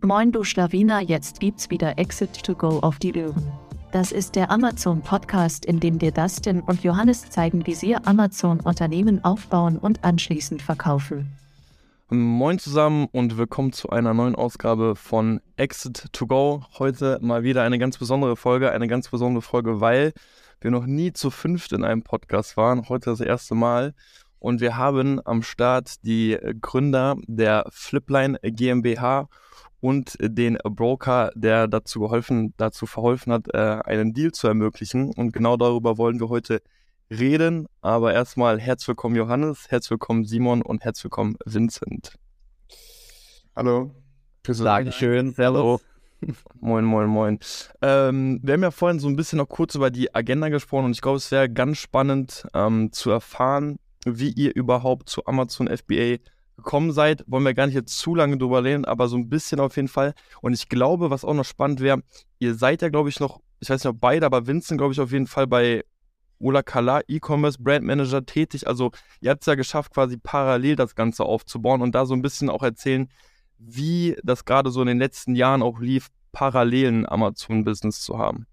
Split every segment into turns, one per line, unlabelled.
Moin du Schlawiner, jetzt gibt's wieder Exit to Go auf die Löwen. Das ist der Amazon Podcast, in dem dir Dustin und Johannes zeigen, wie sie Amazon Unternehmen aufbauen und anschließend verkaufen.
Moin zusammen und willkommen zu einer neuen Ausgabe von Exit to Go. Heute mal wieder eine ganz besondere Folge, eine ganz besondere Folge, weil wir noch nie zu fünft in einem Podcast waren. Heute das erste Mal. Und wir haben am Start die Gründer der Flipline GmbH und den Broker, der dazu geholfen, dazu verholfen hat, äh, einen Deal zu ermöglichen. Und genau darüber wollen wir heute reden. Aber erstmal herzlich willkommen Johannes, herzlich willkommen Simon und herzlich willkommen Vincent.
Hallo.
Dankeschön, servus.
Moin, moin, moin. Ähm, wir haben ja vorhin so ein bisschen noch kurz über die Agenda gesprochen und ich glaube, es wäre ganz spannend ähm, zu erfahren, wie ihr überhaupt zu Amazon FBA gekommen seid. Wollen wir gar nicht jetzt zu lange drüber reden, aber so ein bisschen auf jeden Fall. Und ich glaube, was auch noch spannend wäre, ihr seid ja, glaube ich, noch, ich weiß nicht, ob beide, aber Vincent, glaube ich, auf jeden Fall bei Ola Kala E-Commerce Brand Manager tätig. Also ihr habt es ja geschafft, quasi parallel das Ganze aufzubauen und da so ein bisschen auch erzählen, wie das gerade so in den letzten Jahren auch lief, parallelen Amazon-Business zu haben.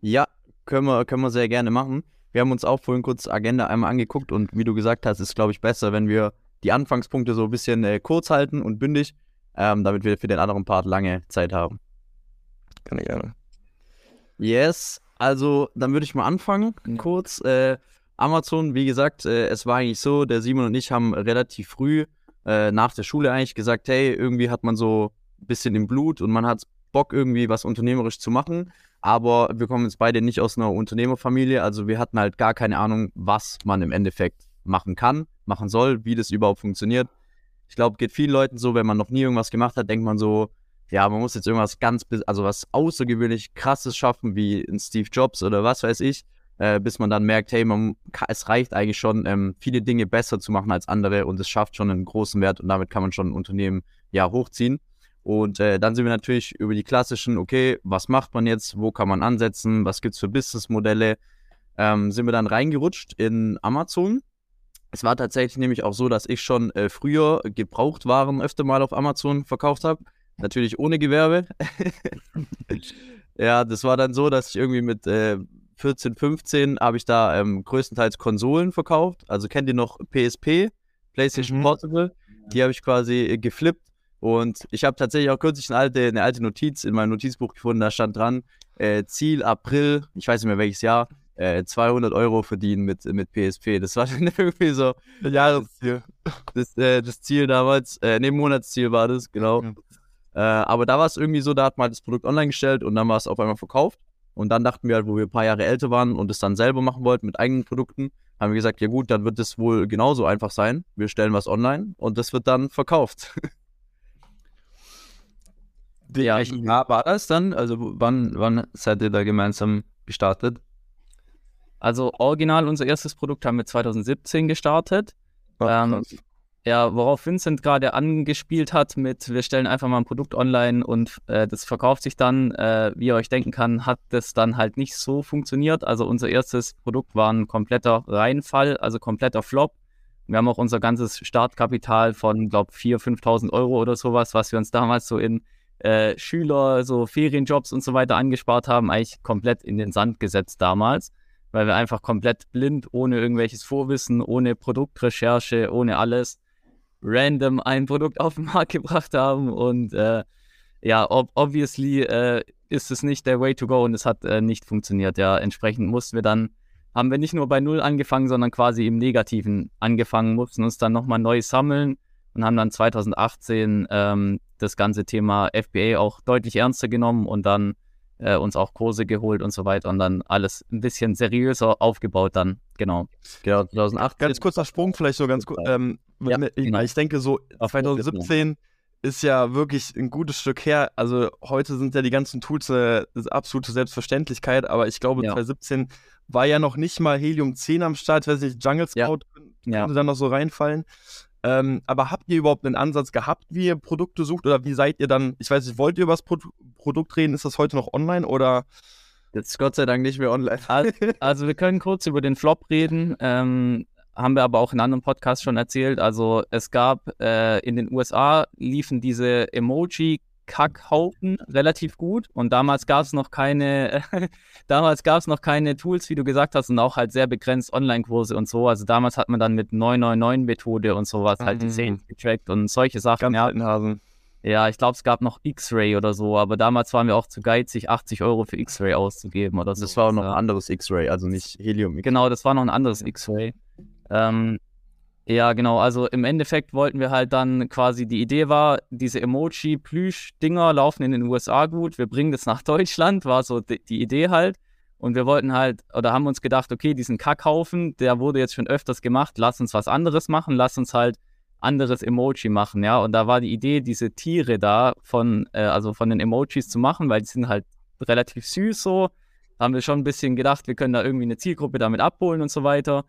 Ja, können wir, können wir sehr gerne machen. Wir haben uns auch vorhin kurz Agenda einmal angeguckt und wie du gesagt hast, ist, glaube ich, besser, wenn wir die Anfangspunkte so ein bisschen äh, kurz halten und bündig, ähm, damit wir für den anderen Part lange Zeit haben.
Kann ich gerne.
Yes, also dann würde ich mal anfangen, kurz. Äh, Amazon, wie gesagt, äh, es war eigentlich so, der Simon und ich haben relativ früh äh, nach der Schule eigentlich gesagt, hey, irgendwie hat man so ein bisschen im Blut und man hat Bock irgendwie was unternehmerisch zu machen, aber wir kommen jetzt beide nicht aus einer Unternehmerfamilie, also wir hatten halt gar keine Ahnung, was man im Endeffekt machen kann, machen soll, wie das überhaupt funktioniert. Ich glaube, geht vielen Leuten so, wenn man noch nie irgendwas gemacht hat, denkt man so, ja, man muss jetzt irgendwas ganz, also was außergewöhnlich krasses schaffen, wie ein Steve Jobs oder was weiß ich, äh, bis man dann merkt, hey, man, es reicht eigentlich schon, ähm, viele Dinge besser zu machen als andere und es schafft schon einen großen Wert und damit kann man schon ein Unternehmen ja hochziehen. Und äh, dann sind wir natürlich über die klassischen, okay, was macht man jetzt, wo kann man ansetzen, was gibt es für Businessmodelle, ähm, sind wir dann reingerutscht in Amazon. Es war tatsächlich nämlich auch so, dass ich schon äh, früher Gebrauchtwaren öfter mal auf Amazon verkauft habe. Natürlich ohne Gewerbe. ja, das war dann so, dass ich irgendwie mit äh, 14, 15 habe ich da ähm, größtenteils Konsolen verkauft. Also kennt ihr noch PSP, PlayStation mhm. Portable? Die habe ich quasi äh, geflippt. Und ich habe tatsächlich auch kürzlich eine alte, eine alte Notiz in meinem Notizbuch gefunden. Da stand dran, äh, Ziel April, ich weiß nicht mehr welches Jahr, äh, 200 Euro verdienen mit, mit PSP. Das war dann irgendwie so
Jahresziel.
Das, äh, das Ziel damals, äh, ne, Monatsziel war das, genau. Ja. Äh, aber da war es irgendwie so, da hat man halt das Produkt online gestellt und dann war es auf einmal verkauft. Und dann dachten wir halt, wo wir ein paar Jahre älter waren und es dann selber machen wollten mit eigenen Produkten, haben wir gesagt, ja gut, dann wird es wohl genauso einfach sein. Wir stellen was online und das wird dann verkauft.
ja, war das dann? Also wann, wann seid ihr da gemeinsam gestartet?
Also original unser erstes Produkt haben wir 2017 gestartet. Oh, ähm, ja, worauf Vincent gerade angespielt hat mit, wir stellen einfach mal ein Produkt online und äh, das verkauft sich dann, äh, wie ihr euch denken kann, hat das dann halt nicht so funktioniert. Also unser erstes Produkt war ein kompletter Reinfall, also kompletter Flop. Wir haben auch unser ganzes Startkapital von, glaube 4.000, 5.000 Euro oder sowas, was wir uns damals so in äh, Schüler, so Ferienjobs und so weiter angespart haben, eigentlich komplett in den Sand gesetzt damals, weil wir einfach komplett blind, ohne irgendwelches Vorwissen, ohne Produktrecherche, ohne alles, random ein Produkt auf den Markt gebracht haben und äh, ja, ob, obviously äh, ist es nicht der Way to go und es hat äh, nicht funktioniert. Ja, entsprechend mussten wir dann, haben wir nicht nur bei Null angefangen, sondern quasi im Negativen angefangen, mussten uns dann nochmal neu sammeln und haben dann 2018 ähm, das ganze Thema FBA auch deutlich ernster genommen und dann äh, uns auch Kurse geholt und so weiter und dann alles ein bisschen seriöser aufgebaut dann, genau.
Genau, 2008. Ganz kurzer Sprung vielleicht so ganz kurz. Ähm, ja, ich, genau. ich denke so 2017 ist ja wirklich ein gutes Stück her. Also heute sind ja die ganzen Tools eine, eine absolute Selbstverständlichkeit, aber ich glaube ja. 2017 war ja noch nicht mal Helium 10 am Start, ich weiß nicht, Jungle Scout ja. könnte ja. dann noch so reinfallen. Ähm, aber habt ihr überhaupt einen Ansatz gehabt, wie ihr Produkte sucht oder wie seid ihr dann, ich weiß nicht, wollt ihr über das Pro Produkt reden? Ist das heute noch online oder?
Jetzt Gott sei Dank nicht mehr online.
Also, also wir können kurz über den Flop reden. Ähm, haben wir aber auch in anderen Podcasts schon erzählt. Also es gab äh, in den USA liefen diese Emoji Kackhaufen relativ gut und damals gab es noch keine, damals gab es noch keine Tools, wie du gesagt hast, und auch halt sehr begrenzt Online-Kurse und so. Also damals hat man dann mit 999-Methode und sowas halt die Sales
Mhm.
getrackt und solche Sachen.
Ganz
ja,
Hasen.
ja, ich glaube, es gab noch X-Ray oder so, aber damals waren wir auch zu geizig, 80 Euro für X-Ray auszugeben oder so.
Das war auch noch ein anderes X-Ray, also nicht Helium.
Genau, das war noch ein anderes X-Ray. Ähm, ja, genau. Also im Endeffekt wollten wir halt dann quasi, die Idee war, diese Emoji-Plüsch-Dinger laufen in den USA gut. Wir bringen das nach Deutschland, war so die, die Idee halt. Und wir wollten halt, oder haben uns gedacht, okay, diesen Kackhaufen, der wurde jetzt schon öfters gemacht, lass uns was anderes machen, lass uns halt anderes Emoji machen, ja. Und da war die Idee, diese Tiere da von, äh, also von den Emojis zu machen, weil die sind halt relativ süß so. Da haben wir schon ein bisschen gedacht, wir können da irgendwie eine Zielgruppe damit abholen und so weiter.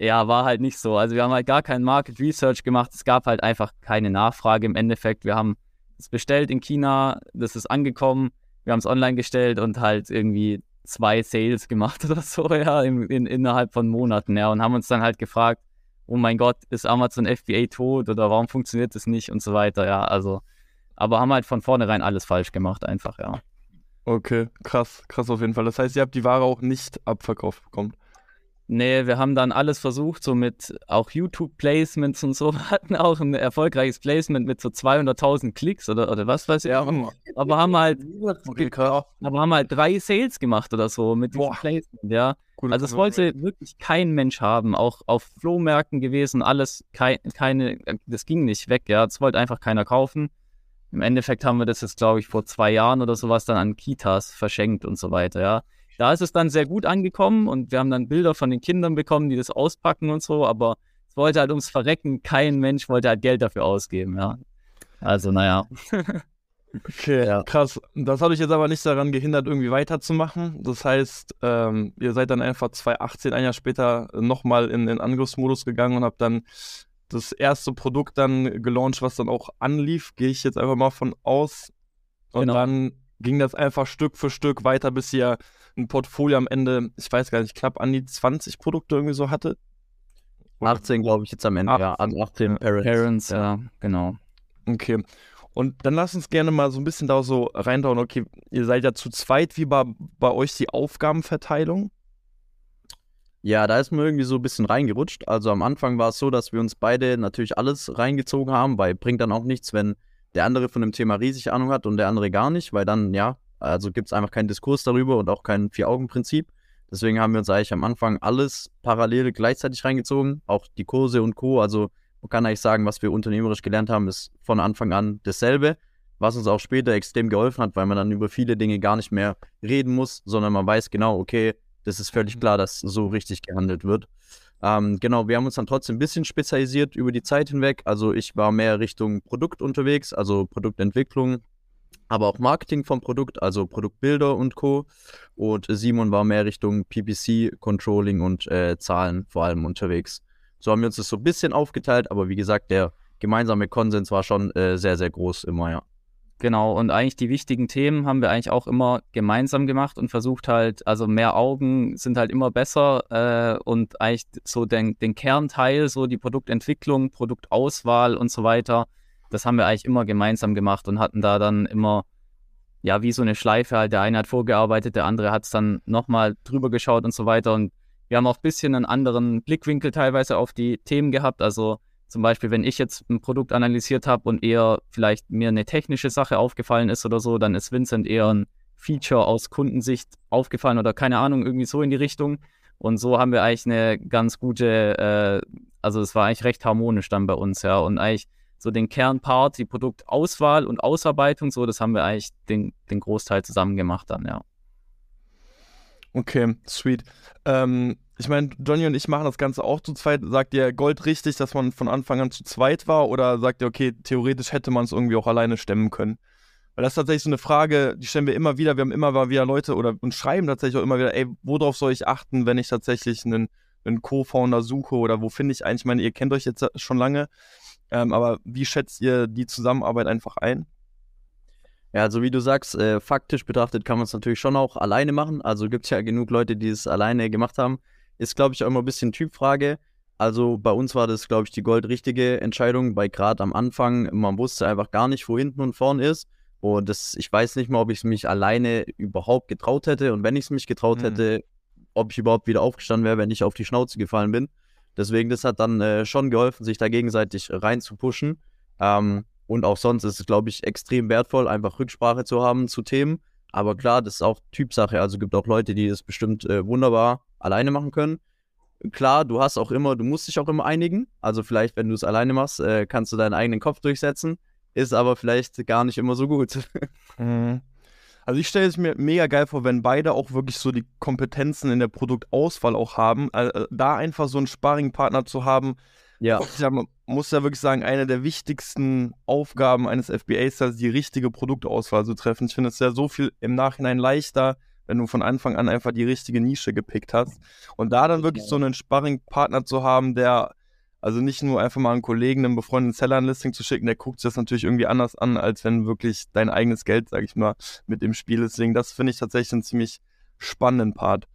Ja, war halt nicht so. Also wir haben halt gar kein Market Research gemacht. Es gab halt einfach keine Nachfrage im Endeffekt. Wir haben es bestellt in China, das ist angekommen, wir haben es online gestellt und halt irgendwie zwei Sales gemacht oder so, ja, in, in, innerhalb von Monaten, ja, und haben uns dann halt gefragt, oh mein Gott, ist Amazon FBA tot oder warum funktioniert das nicht und so weiter, ja, also, aber haben halt von vornherein alles falsch gemacht, einfach, ja.
Okay, krass, krass auf jeden Fall. Das heißt, ihr habt die Ware auch nicht abverkauft bekommen.
Nee, wir haben dann alles versucht, so mit auch YouTube-Placements und so. Wir hatten auch ein erfolgreiches Placement mit so 200.000 Klicks oder, oder was weiß ich. aber haben halt,
Okay,
aber haben halt drei Sales gemacht oder so mit diesem
Boah.
Placement, ja.
Gute
Also es wollte wirklich kein Mensch haben, auch auf Flohmärkten gewesen, alles, kei keine, das ging nicht weg, ja. Das wollte einfach keiner kaufen. Im Endeffekt haben wir das jetzt, glaube ich, vor zwei Jahren oder sowas dann an Kitas verschenkt und so weiter, ja. Da ist es dann sehr gut angekommen und wir haben dann Bilder von den Kindern bekommen, die das auspacken und so, aber es wollte halt ums Verrecken, kein Mensch wollte halt Geld dafür ausgeben, ja. Also, naja.
Okay,
Ja.
krass. Das hat euch jetzt aber nicht daran gehindert, irgendwie weiterzumachen. Das heißt, ähm, ihr seid dann einfach 2018, ein Jahr später, nochmal in den Angriffsmodus gegangen und habt dann das erste Produkt dann gelauncht, was dann auch anlief, gehe ich jetzt einfach mal von aus. Und
Genau.
dann ging das einfach Stück für Stück weiter, bis ihr ein Portfolio am Ende, ich weiß gar nicht, knapp an die 20 Produkte irgendwie so hatte.
18, glaube ich, jetzt am Ende.
18.
Ja, also 18 Parents.
Parents, ja, genau.
Okay. Und dann lass uns gerne mal so ein bisschen da so reintauen. Okay, ihr seid ja zu zweit. Wie war bei euch die Aufgabenverteilung?
Ja, da ist mir irgendwie so ein bisschen reingerutscht. Also am Anfang war es so, dass wir uns beide natürlich alles reingezogen haben, weil bringt dann auch nichts, wenn der andere von dem Thema riesig Ahnung hat und der andere gar nicht, weil dann, ja, also gibt es einfach keinen Diskurs darüber und auch kein Vier-Augen-Prinzip. Deswegen haben wir uns eigentlich am Anfang alles parallel gleichzeitig reingezogen, auch die Kurse und Co. Also man kann eigentlich sagen, was wir unternehmerisch gelernt haben, ist von Anfang an dasselbe, was uns auch später extrem geholfen hat, weil man dann über viele Dinge gar nicht mehr reden muss, sondern man weiß genau, okay, das ist völlig klar, dass so richtig gehandelt wird. Ähm, genau, wir haben uns dann trotzdem ein bisschen spezialisiert über die Zeit hinweg. Also ich war mehr Richtung Produkt unterwegs, also Produktentwicklung, aber auch Marketing vom Produkt, also Produktbilder und Co. Und Simon war mehr Richtung PPC, Controlling und äh, Zahlen vor allem unterwegs. So haben wir uns das so ein bisschen aufgeteilt, aber wie gesagt, der gemeinsame Konsens war schon äh, sehr, sehr groß immer, ja.
Genau, und eigentlich die wichtigen Themen haben wir eigentlich auch immer gemeinsam gemacht und versucht halt, also mehr Augen sind halt immer besser äh, und eigentlich so den, den Kernteil, so die Produktentwicklung, Produktauswahl und so weiter, das haben wir eigentlich immer gemeinsam gemacht und hatten da dann immer, ja, wie so eine Schleife halt, der eine hat vorgearbeitet, der andere hat es dann nochmal drüber geschaut und so weiter. Und wir haben auch ein bisschen einen anderen Blickwinkel teilweise auf die Themen gehabt, also zum Beispiel, wenn ich jetzt ein Produkt analysiert habe und eher vielleicht mir eine technische Sache aufgefallen ist oder so, dann ist Vincent eher ein Feature aus Kundensicht aufgefallen oder keine Ahnung, irgendwie so in die Richtung. Und so haben wir eigentlich eine ganz gute, äh, also es war eigentlich recht harmonisch dann bei uns, ja. Und eigentlich so den Kernpart, die Produktauswahl und Ausarbeitung, so, das haben wir eigentlich den, den Großteil zusammen gemacht dann, ja.
Okay, sweet. Ähm, ich meine, Johnny und ich machen das Ganze auch zu zweit. Sagt ihr Gold richtig, dass man von Anfang an zu zweit war? Oder sagt ihr, okay, theoretisch hätte man es irgendwie auch alleine stemmen können? Weil das ist tatsächlich so eine Frage, die stellen wir immer wieder. Wir haben immer wieder Leute oder und schreiben tatsächlich auch immer wieder, ey, worauf soll ich achten, wenn ich tatsächlich einen, einen Co-Founder suche oder wo finde ich eigentlich, ich meine, ihr kennt euch jetzt schon lange, ähm, aber wie schätzt ihr die Zusammenarbeit einfach ein?
Ja, also wie du sagst, äh, faktisch betrachtet kann man es natürlich schon auch alleine machen. Also gibt es ja genug Leute, die es alleine gemacht haben. Ist, glaube ich, auch immer ein bisschen Typfrage. Also bei uns war das, glaube ich, die goldrichtige Entscheidung, weil gerade am Anfang, man wusste einfach gar nicht, wo hinten und vorn ist. Und das, ich weiß nicht mal, ob ich es mich alleine überhaupt getraut hätte. Und wenn ich es mich getraut
Mhm.
hätte, ob ich überhaupt wieder aufgestanden wäre, wenn ich auf die Schnauze gefallen bin. Deswegen, das hat dann äh, schon geholfen, sich da gegenseitig rein zu pushen. Ähm, und auch sonst ist es, glaube ich, extrem wertvoll, einfach Rücksprache zu haben zu Themen. Aber klar, das ist auch Typsache. Also gibt auch Leute, die das bestimmt äh, wunderbar alleine machen können. Klar, du hast auch immer, du musst dich auch immer einigen. Also vielleicht, wenn du es alleine machst, äh, kannst du deinen eigenen Kopf durchsetzen. Ist aber vielleicht gar nicht immer so gut.
Mhm. Also ich stelle es mir mega geil vor, wenn beide auch wirklich so die Kompetenzen in der Produktauswahl auch haben, äh, da einfach so einen Sparringpartner zu haben.
Ja.
Ich sag, man muss ja wirklich sagen, eine der wichtigsten Aufgaben eines FBAs ist die richtige Produktauswahl zu treffen. Ich finde es ja so viel im Nachhinein leichter, wenn du von Anfang an einfach die richtige Nische gepickt hast. Und da dann wirklich so einen Sparringpartner zu haben, der also nicht nur einfach mal einen Kollegen, einen befreundeten Seller ein Listing zu schicken, der guckt sich das natürlich irgendwie anders an, als wenn wirklich dein eigenes Geld, sag ich mal, mit im Spiel ist. Deswegen, das finde ich tatsächlich einen ziemlich spannenden Part.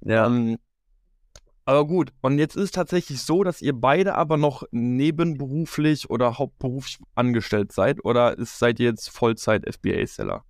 Ja.
Ähm, aber gut, und jetzt ist es tatsächlich so, dass ihr beide aber noch nebenberuflich oder hauptberuflich angestellt seid oder ist, seid ihr jetzt Vollzeit-FBA-Seller?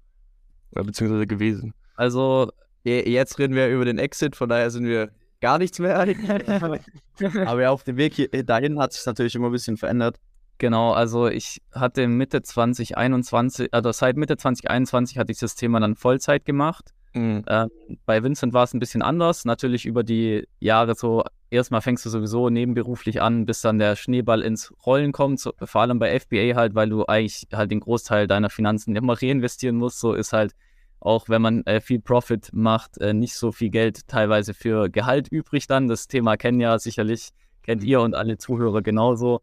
Oder beziehungsweise gewesen?
Also,
Je- Jetzt reden wir über den Exit, von daher sind wir gar nichts mehr. Aber ja, auf dem Weg hier, dahin hat sich natürlich immer ein bisschen verändert.
genau, also ich hatte Mitte 2021, also seit Mitte 2021 hatte ich das Thema dann Vollzeit gemacht.
Mhm.
Ähm, bei Vincent war es ein bisschen anders. Natürlich über die Jahre so, erstmal fängst du sowieso nebenberuflich an, bis dann der Schneeball ins Rollen kommt. So, vor allem bei FBA halt, weil du eigentlich halt den Großteil deiner Finanzen immer reinvestieren musst. So ist halt auch, wenn man äh, viel Profit macht, äh, nicht so viel Geld teilweise für Gehalt übrig dann. Das Thema kennen ja sicherlich, kennt ihr und alle Zuhörer genauso.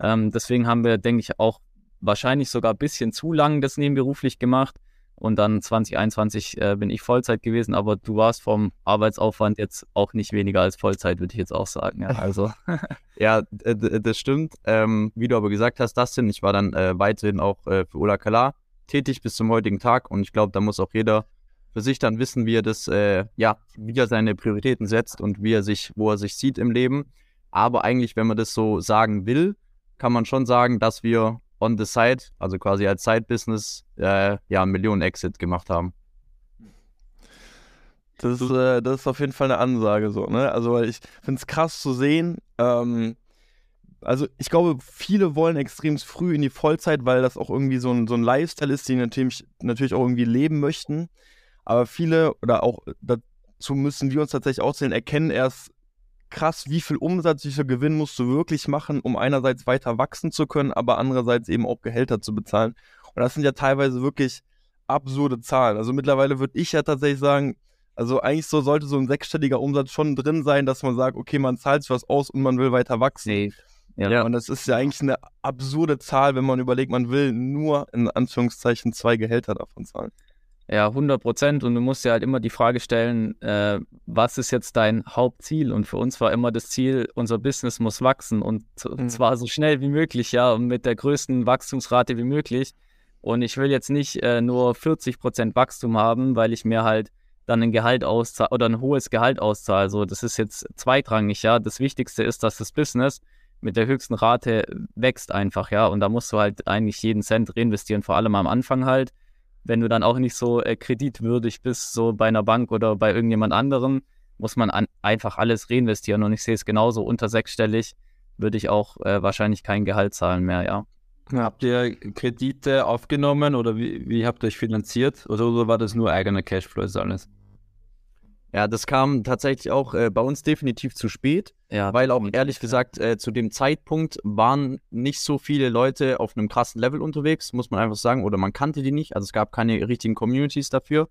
Ähm, deswegen haben wir, denke ich, auch wahrscheinlich sogar ein bisschen zu lang das nebenberuflich gemacht. Und dann 2021 äh, bin ich Vollzeit gewesen, aber du warst vom Arbeitsaufwand jetzt auch nicht weniger als Vollzeit, würde ich jetzt auch sagen. Ja, also,
Ja, das stimmt. Ähm, wie du aber gesagt hast, Dustin, ich war dann äh, weiterhin auch äh, für Ola Kala tätig bis zum heutigen Tag und ich glaube, da muss auch jeder für sich dann wissen, wie er das, äh, ja, wie er seine Prioritäten setzt und wie er sich, wo er sich sieht im Leben. Aber eigentlich, wenn man das so sagen will, kann man schon sagen, dass wir on the side, also quasi als Side-Business, äh, ja, einen Millionen-Exit gemacht haben.
Das, ist, äh, das ist auf jeden Fall eine Ansage so, ne? Also, weil ich finde es krass zu sehen. Ähm, also, ich glaube, viele wollen extrem früh in die Vollzeit, weil das auch irgendwie so ein, so ein Lifestyle ist, den natürlich, natürlich auch irgendwie leben möchten. Aber viele, oder auch dazu müssen wir uns tatsächlich auch erkennen erst krass, wie viel Umsatz, wie viel Gewinn musst du wirklich machen, um einerseits weiter wachsen zu können, aber andererseits eben auch Gehälter zu bezahlen. Und das sind ja teilweise wirklich absurde Zahlen. Also mittlerweile würde ich ja tatsächlich sagen, also eigentlich so sollte so ein sechsstelliger Umsatz schon drin sein, dass man sagt, okay, man zahlt sich was aus und man will weiter wachsen.
nee.
Ja. Und das ist ja eigentlich eine absurde Zahl, wenn man überlegt, man will nur in Anführungszeichen zwei Gehälter davon zahlen.
Ja, 100 Prozent. Und du musst dir halt immer die Frage stellen, äh, was ist jetzt dein Hauptziel? Und für uns war immer das Ziel, unser Business muss wachsen und
Mhm.
zwar so schnell wie möglich, ja, und mit der größten Wachstumsrate wie möglich. Und ich will jetzt nicht äh, nur 40 Prozent Wachstum haben, weil ich mir halt dann ein Gehalt auszahle oder ein hohes Gehalt auszahle. Also das ist jetzt zweitrangig, ja. Das Wichtigste ist, dass das Business mit der höchsten Rate wächst einfach, ja. Und da musst du halt eigentlich jeden Cent reinvestieren, vor allem am Anfang halt wenn du dann auch nicht so äh, kreditwürdig bist, so bei einer Bank oder bei irgendjemand anderem, muss man an, einfach alles reinvestieren. Und ich sehe es genauso unter sechsstellig, würde ich auch äh, wahrscheinlich kein Gehalt zahlen mehr, ja.
Habt ihr Kredite aufgenommen oder wie, wie habt ihr euch finanziert? Oder, oder war das nur eigener Cashflow ist alles?
Ja, das kam tatsächlich auch äh, bei uns definitiv zu spät.
Ja,
weil auch ehrlich gesagt äh, zu dem Zeitpunkt waren nicht so viele Leute auf einem krassen Level unterwegs, muss man einfach sagen, oder man kannte die nicht. Also es gab keine richtigen Communities dafür.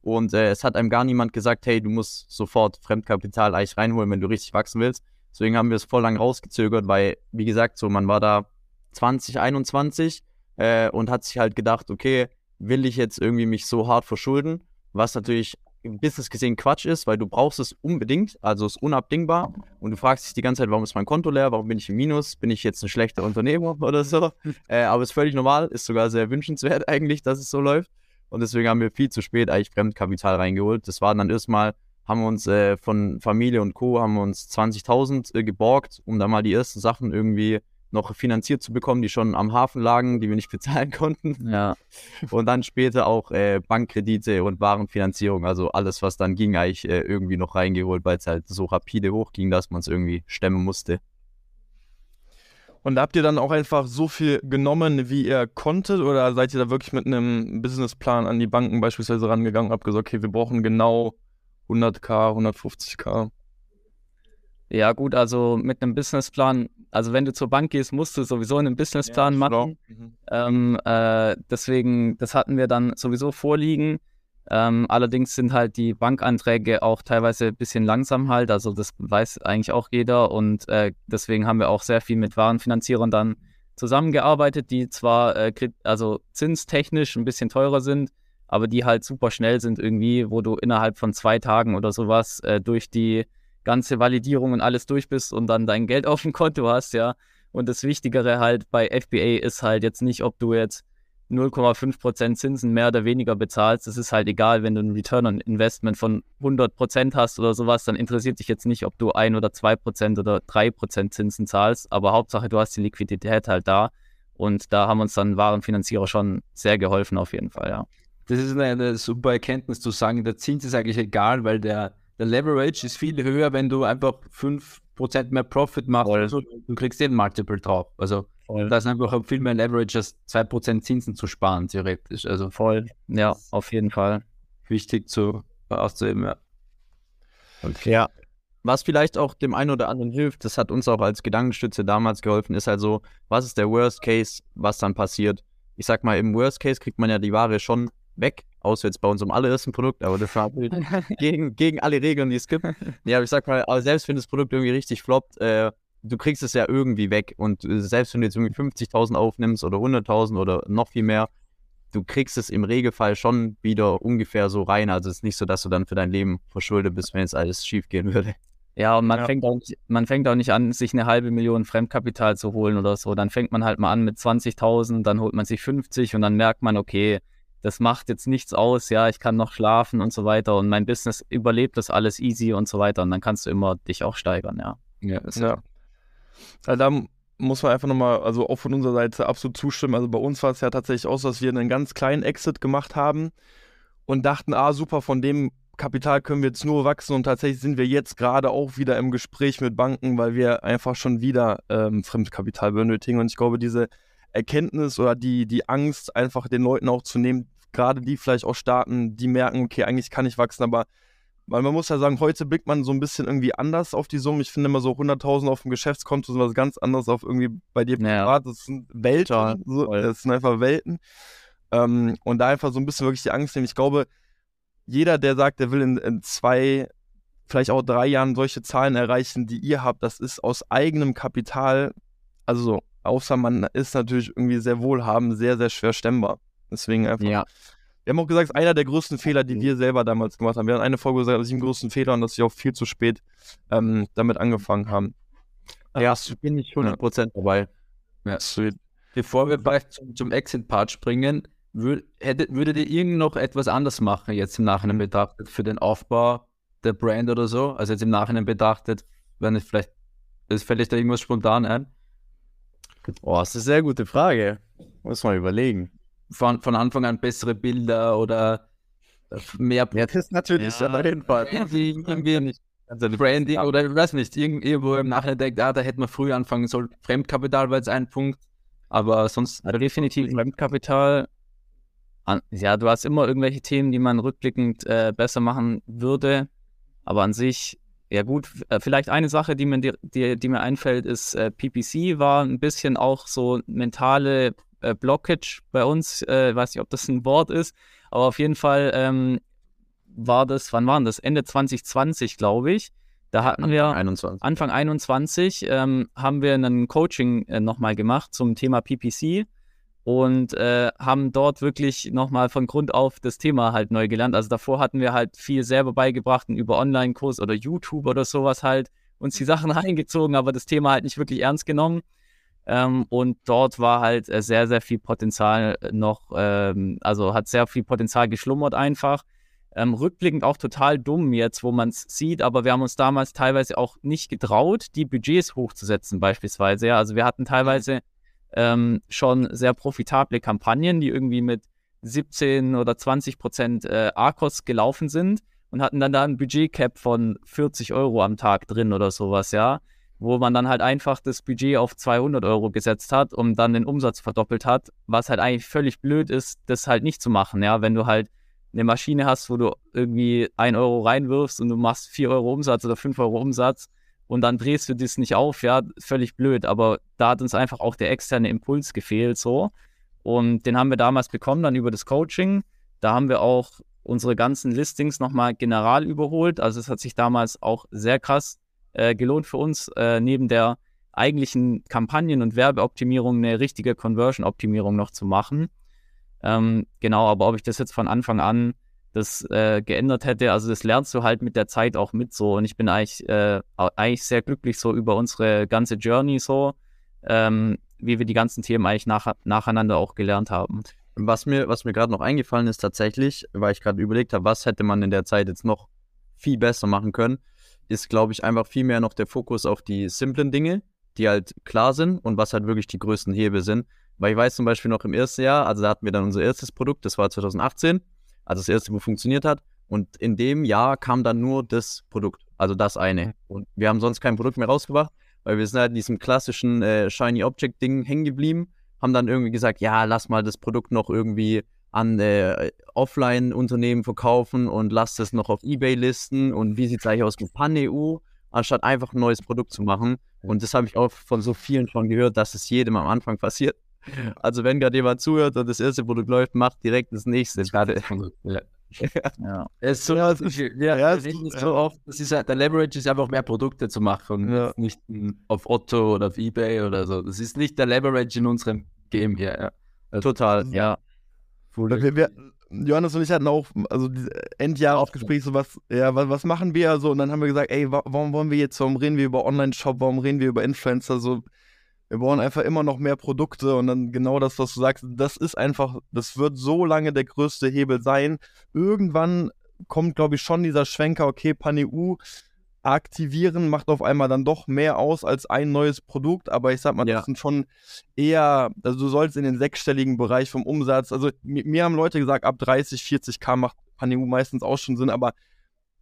Und äh, es hat einem gar niemand gesagt, hey, du musst sofort Fremdkapital eigentlich reinholen, wenn du richtig wachsen willst. Deswegen haben wir es voll lang rausgezögert, weil, wie gesagt, so man war da 2021 äh, und hat sich halt gedacht, okay, will ich jetzt irgendwie mich so hart verschulden, was natürlich im Business gesehen Quatsch ist, weil du brauchst es unbedingt, also es ist unabdingbar. Und du fragst dich die ganze Zeit, warum ist mein Konto leer, warum bin ich im Minus, bin ich jetzt ein schlechter Unternehmer oder so, äh, aber ist völlig normal, ist sogar sehr wünschenswert eigentlich, dass es so läuft. Und deswegen haben wir viel zu spät eigentlich Fremdkapital reingeholt. Das war dann erstmal, haben wir uns äh, von Familie und Co. haben wir uns 20.000 äh, geborgt, um da mal die ersten Sachen irgendwie noch finanziert zu bekommen, die schon am Hafen lagen, die wir nicht bezahlen konnten.
Ja.
Und dann später auch äh, Bankkredite und Warenfinanzierung, also alles, was dann ging, eigentlich äh, irgendwie noch reingeholt, weil es halt so rapide hochging, dass man es irgendwie stemmen musste.
Und da habt ihr dann auch einfach so viel genommen, wie ihr konntet, oder seid ihr da wirklich mit einem Businessplan an die Banken beispielsweise rangegangen und habt gesagt, okay, wir brauchen genau 100k, 150k?
Ja, gut, also mit einem Businessplan, also wenn du zur Bank gehst, musst du sowieso einen Businessplan
Ja,
machen.
Mhm.
Ähm, äh, deswegen, das hatten wir dann sowieso vorliegen. Ähm, allerdings sind halt die Bankanträge auch teilweise ein bisschen langsam halt, also das weiß eigentlich auch jeder und äh, deswegen haben wir auch sehr viel mit Warenfinanzierern dann zusammengearbeitet, die zwar äh, also zinstechnisch ein bisschen teurer sind, aber die halt super schnell sind irgendwie, wo du innerhalb von zwei Tagen oder sowas äh, durch die ganze Validierung und alles durch bist und dann dein Geld auf dem Konto hast, ja. Und das Wichtigere halt bei FBA ist halt jetzt nicht, ob du jetzt 0,5% Zinsen mehr oder weniger bezahlst. Das ist halt egal, wenn du ein Return on Investment von 100% hast oder sowas, dann interessiert dich jetzt nicht, ob du 1 oder 2% oder 3% Zinsen zahlst. Aber Hauptsache, du hast die Liquidität halt da. Und da haben uns dann Warenfinanzierer schon sehr geholfen, auf jeden Fall, ja.
Das ist eine super Erkenntnis zu sagen, der Zins ist eigentlich egal, weil der, der Leverage ist viel höher, wenn du einfach 5% mehr Profit machst.
Voll.
Also, du kriegst den Multiple drauf. Also da ist einfach viel mehr Leverage, als 2% Zinsen zu sparen, theoretisch. Also
Voll. Ja, auf jeden Fall.
wichtig zu auszuheben, ja.
Ja. Was vielleicht auch dem einen oder anderen hilft, das hat uns auch als Gedankenstütze damals geholfen, ist also, was ist der Worst Case, was dann passiert? Ich sag mal, im Worst Case kriegt man ja die Ware schon weg, außer jetzt bei unserem allerersten Produkt, aber das war gegen, gegen alle Regeln, die es gibt. Ja, aber ich sag mal, aber selbst wenn das Produkt irgendwie richtig floppt, äh, du kriegst es ja irgendwie weg und äh, selbst wenn du jetzt irgendwie 50.000 aufnimmst oder 100.000 oder noch viel mehr, du kriegst es im Regelfall schon wieder ungefähr so rein. Also es ist nicht so, dass du dann für dein Leben verschuldet bist, wenn jetzt alles schief gehen würde.
Ja, und man,
Ja.
Fängt auch nicht, man fängt auch nicht an, sich eine halbe Million Fremdkapital zu holen oder so. Dann fängt man halt mal an mit 20.000, dann holt man sich 50 und dann merkt man, okay, das macht jetzt nichts aus, ja, ich kann noch schlafen und so weiter und mein Business überlebt das alles easy und so weiter und dann kannst du immer dich auch steigern, ja.
Ja, das
Ja. Also da muss man einfach nochmal, also auch von unserer Seite absolut zustimmen. Also bei uns war es ja tatsächlich auch so, dass wir einen ganz kleinen Exit gemacht haben und dachten, ah super, von dem Kapital können wir jetzt nur wachsen und tatsächlich sind wir jetzt gerade auch wieder im Gespräch mit Banken, weil wir einfach schon wieder ähm, Fremdkapital benötigen. Und ich glaube, diese Erkenntnis oder die, die Angst, einfach den Leuten auch zu nehmen, gerade die vielleicht auch starten, die merken, okay, eigentlich kann ich wachsen, aber weil man muss ja sagen, heute blickt man so ein bisschen irgendwie anders auf die Summe. Ich finde immer so 100.000 auf dem Geschäftskonto sind was ganz anderes auf irgendwie bei dir
Ja.
privat. Das sind Welten. So, das sind einfach Welten. Ähm, und da einfach so ein bisschen wirklich die Angst nehmen. Ich glaube, jeder, der sagt, der will in, in zwei, vielleicht auch drei Jahren solche Zahlen erreichen, die ihr habt, das ist aus eigenem Kapital, also so, außer man ist natürlich irgendwie sehr wohlhabend, sehr, sehr schwer stemmbar. Deswegen einfach
Ja.
wir haben auch gesagt, es ist einer der größten Fehler, die wir selber damals gemacht haben. Wir haben eine Folge gesagt, das ist ein größten Fehler und dass wir auch viel zu spät ähm, damit angefangen haben.
Ja, bin ich 100% dabei.
Ja, sweet. Bevor wir zum, zum Exit-Part springen, wür, hättet, würdet ihr irgend noch etwas anders machen, jetzt im Nachhinein betrachtet, für den Aufbau der Brand oder so? Also jetzt im Nachhinein betrachtet, wenn es vielleicht, es fällt euch da irgendwas spontan ein?
Boah, das ist eine sehr gute Frage. Muss mal überlegen.
Von, von Anfang an bessere Bilder oder mehr
Ja, das ist natürlich
Ja.
auf jeden Fall.
irgendwie, irgendwie Branding oder ich weiß nicht, irgend- irgendwo im Nachhinein denkt, ah, da hätte man früher anfangen sollen. Fremdkapital war jetzt ein Punkt, aber sonst
Also definitiv Fremdkapital. An, ja, du hast immer irgendwelche Themen, die man rückblickend äh, besser machen würde. Aber an sich, ja gut, äh, vielleicht eine Sache, die mir, die, die, die mir einfällt, ist, äh, PPC war ein bisschen auch so mentale äh, Blockage bei uns. Äh, weiß nicht, ob das ein Wort ist, aber auf jeden Fall ähm, war das, wann waren das? Ende 2020, glaube ich. Da hatten wir
21.
Anfang 21 ähm, haben wir ein Coaching äh, nochmal gemacht zum Thema PPC und äh, haben dort wirklich nochmal von Grund auf das Thema halt neu gelernt. Also davor hatten wir halt viel selber beigebracht und über Online-Kurs oder YouTube oder sowas halt uns die Sachen reingezogen, aber das Thema halt nicht wirklich ernst genommen. Ähm, und dort war halt äh, sehr, sehr viel Potenzial noch, ähm, also hat sehr viel Potenzial geschlummert einfach. ähm, rückblickend auch total dumm jetzt, wo man es sieht, aber wir haben uns damals teilweise auch nicht getraut, die Budgets hochzusetzen beispielsweise. Ja. Also wir hatten teilweise ähm, schon sehr profitable Kampagnen, die irgendwie mit 17 oder 20 Prozent äh, ARCOS gelaufen sind und hatten dann da ein Budgetcap von 40 Euro am Tag drin oder sowas, ja, wo man dann halt einfach das Budget auf 200 Euro gesetzt hat und dann den Umsatz verdoppelt hat, was halt eigentlich völlig blöd ist, das halt nicht zu machen, ja, wenn du halt eine Maschine hast, wo du irgendwie 1 Euro reinwirfst und du machst 4 Euro Umsatz oder 5 Euro Umsatz und dann drehst du das nicht auf, ja, völlig blöd, aber da hat uns einfach auch der externe Impuls gefehlt, so. Und den haben wir damals bekommen, dann über das Coaching. Da haben wir auch unsere ganzen Listings nochmal general überholt. Also es hat sich damals auch sehr krass äh, gelohnt für uns, äh, neben der eigentlichen Kampagnen- und Werbeoptimierung eine richtige Conversion-Optimierung noch zu machen. Ähm, genau, aber ob ich das jetzt von Anfang an das äh, geändert hätte, also das lernst du halt mit der Zeit auch mit so. Und ich bin eigentlich, äh, eigentlich sehr glücklich so über unsere ganze Journey so, ähm, wie wir die ganzen Themen eigentlich nach, nacheinander auch gelernt haben.
Was mir, was mir gerade noch eingefallen ist tatsächlich, weil ich gerade überlegt habe, was hätte man in der Zeit jetzt noch viel besser machen können, ist, glaube ich, einfach viel mehr noch der Fokus auf die simplen Dinge, die halt klar sind und was halt wirklich die größten Hebel sind. Weil ich weiß zum Beispiel noch im ersten Jahr, also da hatten wir dann unser erstes Produkt, das war 2018, also das erste, wo funktioniert hat. Und in dem Jahr kam dann nur das Produkt, also das eine. Und wir haben sonst kein Produkt mehr rausgebracht, weil wir sind halt in diesem klassischen äh, Shiny Object Ding hängen geblieben haben dann irgendwie gesagt, ja, lass mal das Produkt noch irgendwie an äh, Offline-Unternehmen verkaufen und lass das noch auf Ebay listen und wie sieht es eigentlich aus mit Pan-EU, anstatt einfach ein neues Produkt zu machen. Und das habe ich auch von so vielen schon gehört, dass es jedem am Anfang passiert. Also wenn gerade jemand zuhört und das erste Produkt läuft, macht direkt das nächste. Gerade,
ja. ja. Es ist so, ja, ja, ja, es ist so oft, das ist der Leverage ist einfach mehr Produkte zu machen, ja. nicht auf Otto oder auf Ebay oder so. Das ist nicht der Leverage in unserem Game hier, ja.
Also, Total, ja.
Wir, wir, Johannes und ich hatten auch, also Endjahresgespräch, so was, ja, was, was machen wir so? Und dann haben wir gesagt, ey, warum wollen wir jetzt, warum reden wir über Online-Shop, warum reden wir über Influencer, so, wir brauchen einfach immer noch mehr Produkte und dann genau das, was du sagst, das ist einfach, das wird so lange der größte Hebel sein. Irgendwann kommt, glaube ich, schon dieser Schwenker, okay, PanEU aktivieren macht auf einmal dann doch mehr aus als ein neues Produkt, aber ich sag mal, ja. das sind schon eher, also du sollst in den sechsstelligen Bereich vom Umsatz, also mir, mir haben Leute gesagt, ab 30, 40k macht PanEU meistens auch schon Sinn, aber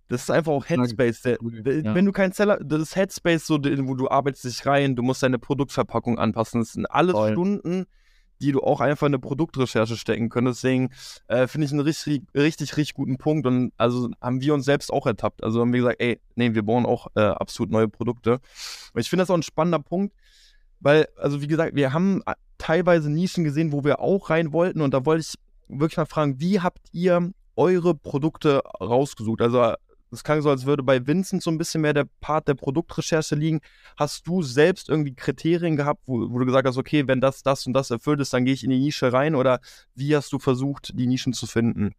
das ist einfach auch Headspace. Der, der, ja. Wenn du keinen Seller, das ist Headspace, so, wo du arbeitest dich rein, du musst deine Produktverpackung anpassen. Das sind alles Voll. Stunden, die du auch einfach in eine Produktrecherche stecken könntest. Deswegen äh, finde ich einen richtig, richtig, richtig guten Punkt. Und also haben wir uns selbst auch ertappt. Also haben wir gesagt, ey, nee, wir bauen auch äh, absolut neue Produkte. Und ich finde das auch ein spannender Punkt, weil, also wie gesagt, wir haben äh, teilweise Nischen gesehen, wo wir auch rein wollten. Und da wollte ich wirklich mal fragen, wie habt ihr eure Produkte rausgesucht? Also es klang so, als würde bei Vincent so ein bisschen mehr der Part der Produktrecherche liegen. Hast du selbst irgendwie Kriterien gehabt, wo, wo du gesagt hast, okay, wenn das, das und das erfüllt ist, dann gehe ich in die Nische rein? Oder wie hast du versucht, die Nischen zu finden?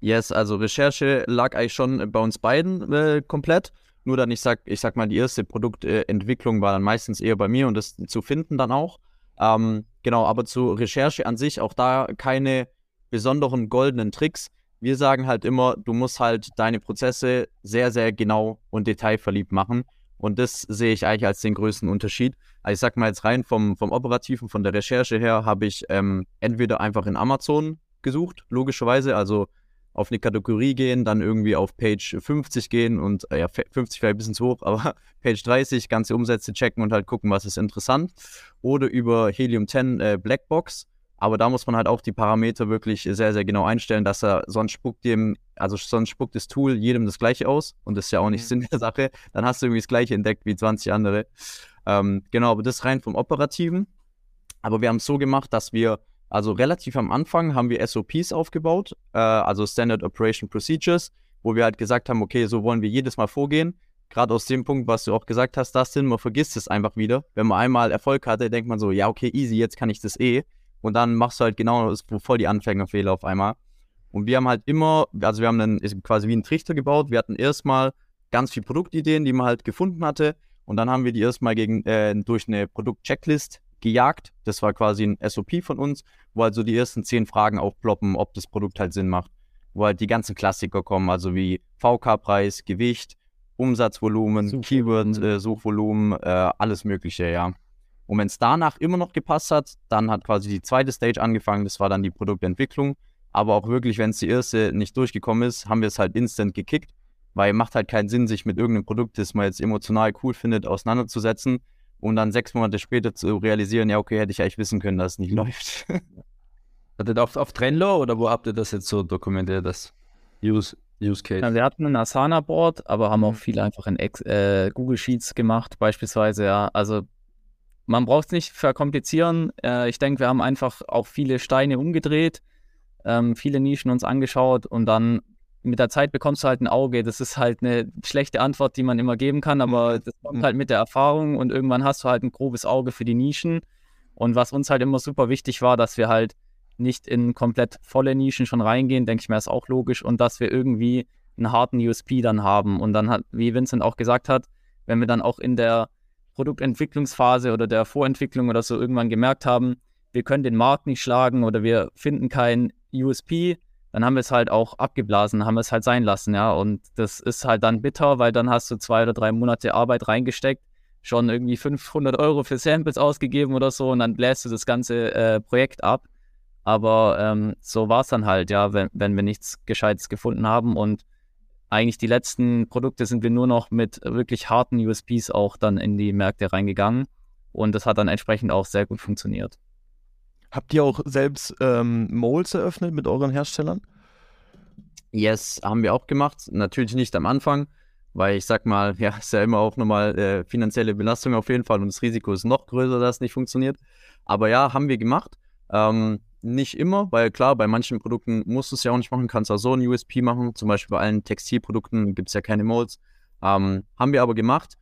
Yes, also Recherche lag eigentlich schon bei uns beiden äh, komplett. Nur dann, ich sag, ich sag mal, die erste Produktentwicklung war dann meistens eher bei mir und das zu finden dann auch. Ähm, genau, aber zu Recherche an sich auch da keine besonderen goldenen Tricks wir sagen halt immer, du musst halt deine Prozesse sehr, sehr genau und detailverliebt machen. Und das sehe ich eigentlich als den größten Unterschied. Also ich sag mal jetzt rein vom, vom Operativen, von der Recherche her, habe ich ähm, entweder einfach in Amazon gesucht, logischerweise, also auf eine Kategorie gehen, dann irgendwie auf Page 50 gehen und äh, ja, 50 vielleicht ein bisschen zu hoch, aber Page 30, ganze Umsätze checken und halt gucken, was ist interessant. Oder über Helium 10 äh, Blackbox aber da muss man halt auch die Parameter wirklich sehr, sehr genau einstellen, dass er sonst spuckt dem, also sonst spuckt das Tool jedem das gleiche aus und das ist ja auch nicht mhm. Sinn der Sache. Dann hast du irgendwie das gleiche entdeckt wie 20 andere. Ähm, genau, aber das rein vom Operativen. Aber wir haben es so gemacht, dass wir, also relativ am Anfang haben wir SOPs aufgebaut, äh, also Standard Operation Procedures, wo wir halt gesagt haben, okay, so wollen wir jedes Mal vorgehen. Gerade aus dem Punkt, was du auch gesagt hast, Dustin, man vergisst es einfach wieder. Wenn man einmal Erfolg hatte, denkt man so, ja, okay, easy, jetzt kann ich das eh. Und dann machst du halt genau voll die Anfängerfehler auf einmal. Und wir haben halt immer, also wir haben dann quasi wie einen Trichter gebaut. Wir hatten erstmal ganz viele Produktideen, die man halt gefunden hatte. Und dann haben wir die erstmal gegen, äh, durch eine Produktchecklist gejagt. Das war quasi ein SOP von uns, wo also die ersten zehn Fragen aufploppen, ob das Produkt halt Sinn macht. wo halt die ganzen Klassiker kommen, also wie VK-Preis, Gewicht, Umsatzvolumen, Keyword-Suchvolumen, äh, alles Mögliche, ja. Und wenn es danach immer noch gepasst hat, dann hat quasi die zweite Stage angefangen, das war dann die Produktentwicklung. Aber auch wirklich, wenn es die erste nicht durchgekommen ist, haben wir es halt instant gekickt, weil macht halt keinen Sinn, sich mit irgendeinem Produkt, das man jetzt emotional cool findet, auseinanderzusetzen und dann sechs Monate später zu realisieren, ja, okay, hätte ich eigentlich wissen können, dass es nicht läuft.
Hattet ihr auf, auf Trello oder wo habt ihr das jetzt so dokumentiert, das Use, Use Case?
Ja, wir hatten ein Asana-Board, aber haben auch viel einfach in Ex äh, Google Sheets gemacht, beispielsweise, ja. Also man braucht es nicht verkomplizieren. Äh, ich denke, wir haben einfach auch viele Steine umgedreht, ähm, viele Nischen uns angeschaut und dann mit der Zeit bekommst du halt ein Auge. Das ist halt eine schlechte Antwort, die man immer geben kann, aber das kommt halt mit der Erfahrung und irgendwann hast du halt ein grobes Auge für die Nischen. Und was uns halt immer super wichtig war, dass wir halt nicht in komplett volle Nischen schon reingehen, denke ich mir, ist auch logisch und dass wir irgendwie einen harten USP dann haben. Und dann hat, wie Vincent auch gesagt hat, wenn wir dann auch in der Produktentwicklungsphase oder der Vorentwicklung oder so irgendwann gemerkt haben, wir können den Markt nicht schlagen oder wir finden kein USP, dann haben wir es halt auch abgeblasen, haben wir es halt sein lassen, ja. Und das ist halt dann bitter, weil dann hast du zwei oder drei Monate Arbeit reingesteckt, schon irgendwie 500 Euro für Samples ausgegeben oder so und dann bläst du das ganze äh, Projekt ab. Aber ähm, so war es dann halt, ja, wenn, wenn wir nichts Gescheites gefunden haben und eigentlich die letzten Produkte sind wir nur noch mit wirklich harten USPs auch dann in die Märkte reingegangen und das hat dann entsprechend auch sehr gut funktioniert.
Habt ihr auch selbst ähm, Molds eröffnet mit euren Herstellern?
Yes, haben wir auch gemacht. Natürlich nicht am Anfang, weil ich sag mal, ja, ist ja immer auch nochmal äh, finanzielle Belastung auf jeden Fall und das Risiko ist noch größer, dass es nicht funktioniert. Aber ja, haben wir gemacht. Ähm, nicht immer, weil klar, bei manchen Produkten musst du es ja auch nicht machen, kannst auch so ein USP machen. Zum Beispiel bei allen Textilprodukten gibt es ja keine Molds. Ähm, haben wir aber gemacht.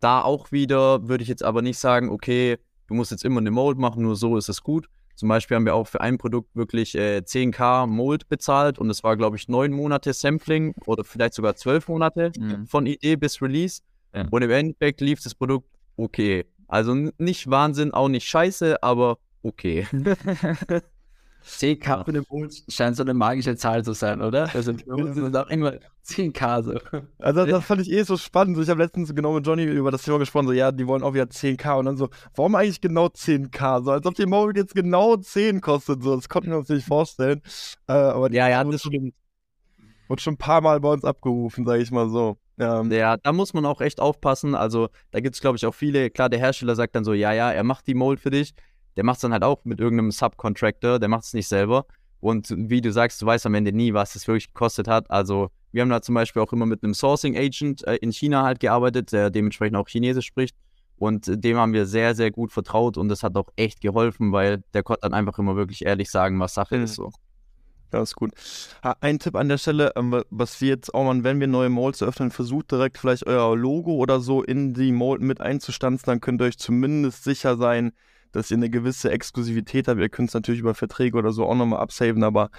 Da auch wieder würde ich jetzt aber nicht sagen, okay, du musst jetzt immer eine Mold machen, nur so ist es gut, zum Beispiel haben wir auch für ein Produkt wirklich äh, 10k Mold bezahlt und es war, glaube ich, neun Monate Sampling oder vielleicht sogar zwölf Monate mhm. von Idee bis Release. Ja. Und im Endeffekt lief das Produkt okay. Also nicht Wahnsinn, auch nicht scheiße, aber okay.
10k für den Puls scheint so eine magische Zahl zu sein, oder? Also für uns sind auch immer 10k so.
Also das fand ich eh so spannend. Ich habe letztens genau mit Johnny über das Thema gesprochen, so ja, die wollen auch wieder 10k und dann so, warum eigentlich genau 10k? So als ob die Mobile jetzt genau 10 kostet, so, das konnten wir uns nicht vorstellen. Äh, aber
ja, ja, das stimmt.
Wurde schon ein paar Mal bei uns abgerufen, sage ich mal so.
Ähm, ja, da muss man auch echt aufpassen. Also da gibt es, glaube ich, auch viele, klar, der Hersteller sagt dann so, ja, ja, er macht die Mold für dich der macht es dann halt auch mit irgendeinem Subcontractor, der macht es nicht selber. Und wie du sagst, du weißt am Ende nie, was es wirklich gekostet hat. Also wir haben da zum Beispiel auch immer mit einem Sourcing Agent äh, in China halt gearbeitet, der dementsprechend auch Chinesisch spricht. Und dem haben wir sehr, sehr gut vertraut und das hat auch echt geholfen, weil der konnte dann einfach immer wirklich ehrlich sagen, was Sache mhm. ist so.
Das ist gut. Ein Tipp an der Stelle, ähm, was wir jetzt auch mal, wenn wir neue Molds eröffnen, versucht direkt vielleicht euer Logo oder so in die Mold mit einzustanzen, dann könnt ihr euch zumindest sicher sein, dass ihr eine gewisse Exklusivität habt. Ihr könnt es natürlich über Verträge oder so auch nochmal absaven, aber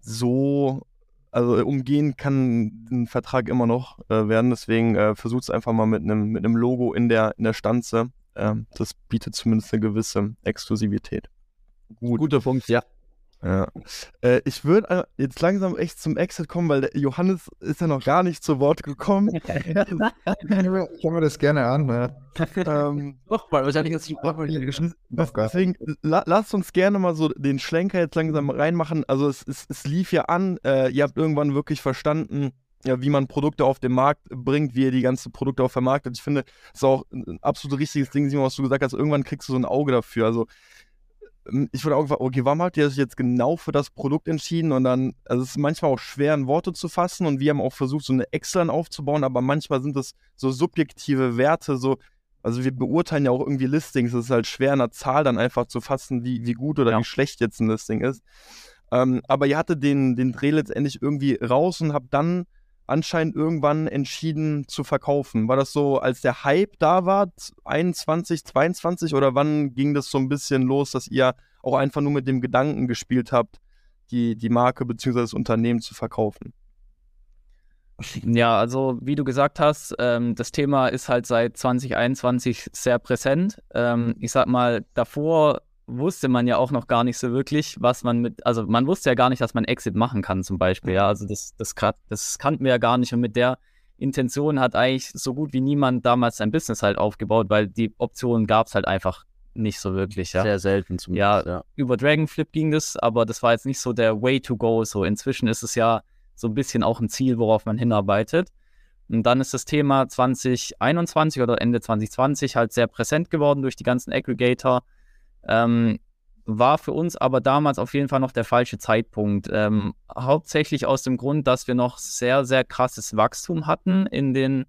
so, also umgehen kann ein Vertrag immer noch äh, werden. Deswegen äh, versucht es einfach mal mit einem mit Logo in der, in der Stanze. Ähm, das bietet zumindest eine gewisse Exklusivität.
Gut. Guter Punkt, ja.
Ja. Äh, ich würde äh, jetzt langsam echt zum Exit kommen, weil der Johannes ist ja noch gar nicht zu Wort gekommen. ich
höre mir das gerne an. Ja.
ähm, Nochmal, wahrscheinlich ist
Deswegen, la, lasst uns gerne mal so den Schlenker jetzt langsam reinmachen. Also es, es, es lief ja an, äh, ihr habt irgendwann wirklich verstanden, ja, wie man Produkte auf den Markt bringt, wie ihr die ganzen Produkte auch vermarktet. Ich finde, das ist auch ein absolut richtiges Ding, Simon, was du gesagt hast. Irgendwann kriegst du so ein Auge dafür. Also ich wurde auch gefragt, okay, warum habt ihr euch jetzt genau für das Produkt entschieden? Und dann, also es ist manchmal auch schwer in Worte zu fassen und wir haben auch versucht, so eine Excel aufzubauen, aber manchmal sind das so subjektive Werte, so, also wir beurteilen ja auch irgendwie Listings, es ist halt schwer in einer Zahl dann einfach zu fassen, wie, wie gut oder ja. wie schlecht jetzt ein Listing ist. Ähm, aber ihr hattet den, den Dreh letztendlich irgendwie raus und habt dann anscheinend irgendwann entschieden zu verkaufen. War das so, als der Hype da war, 21, 22 oder wann ging das so ein bisschen los, dass ihr auch einfach nur mit dem Gedanken gespielt habt, die, die Marke bzw. das Unternehmen zu verkaufen?
Ja, also wie du gesagt hast, ähm, das Thema ist halt seit 2021 sehr präsent. Ähm, ich sag mal, davor wusste man ja auch noch gar nicht so wirklich, was man mit, also man wusste ja gar nicht, dass man Exit machen kann zum Beispiel, ja, also das, das, das kannten wir ja gar nicht und mit der Intention hat eigentlich so gut wie niemand damals sein Business halt aufgebaut, weil die Optionen gab es halt einfach nicht so wirklich, ja.
Sehr selten zum
ja, ja, über Dragonflip ging das, aber das war jetzt nicht so der Way to go, so inzwischen ist es ja so ein bisschen auch ein Ziel, worauf man hinarbeitet. Und dann ist das Thema 2021 oder Ende 2020 halt sehr präsent geworden durch die ganzen Aggregator. Ähm, war für uns aber damals auf jeden Fall noch der falsche Zeitpunkt. Ähm, hauptsächlich aus dem Grund, dass wir noch sehr, sehr krasses Wachstum hatten in den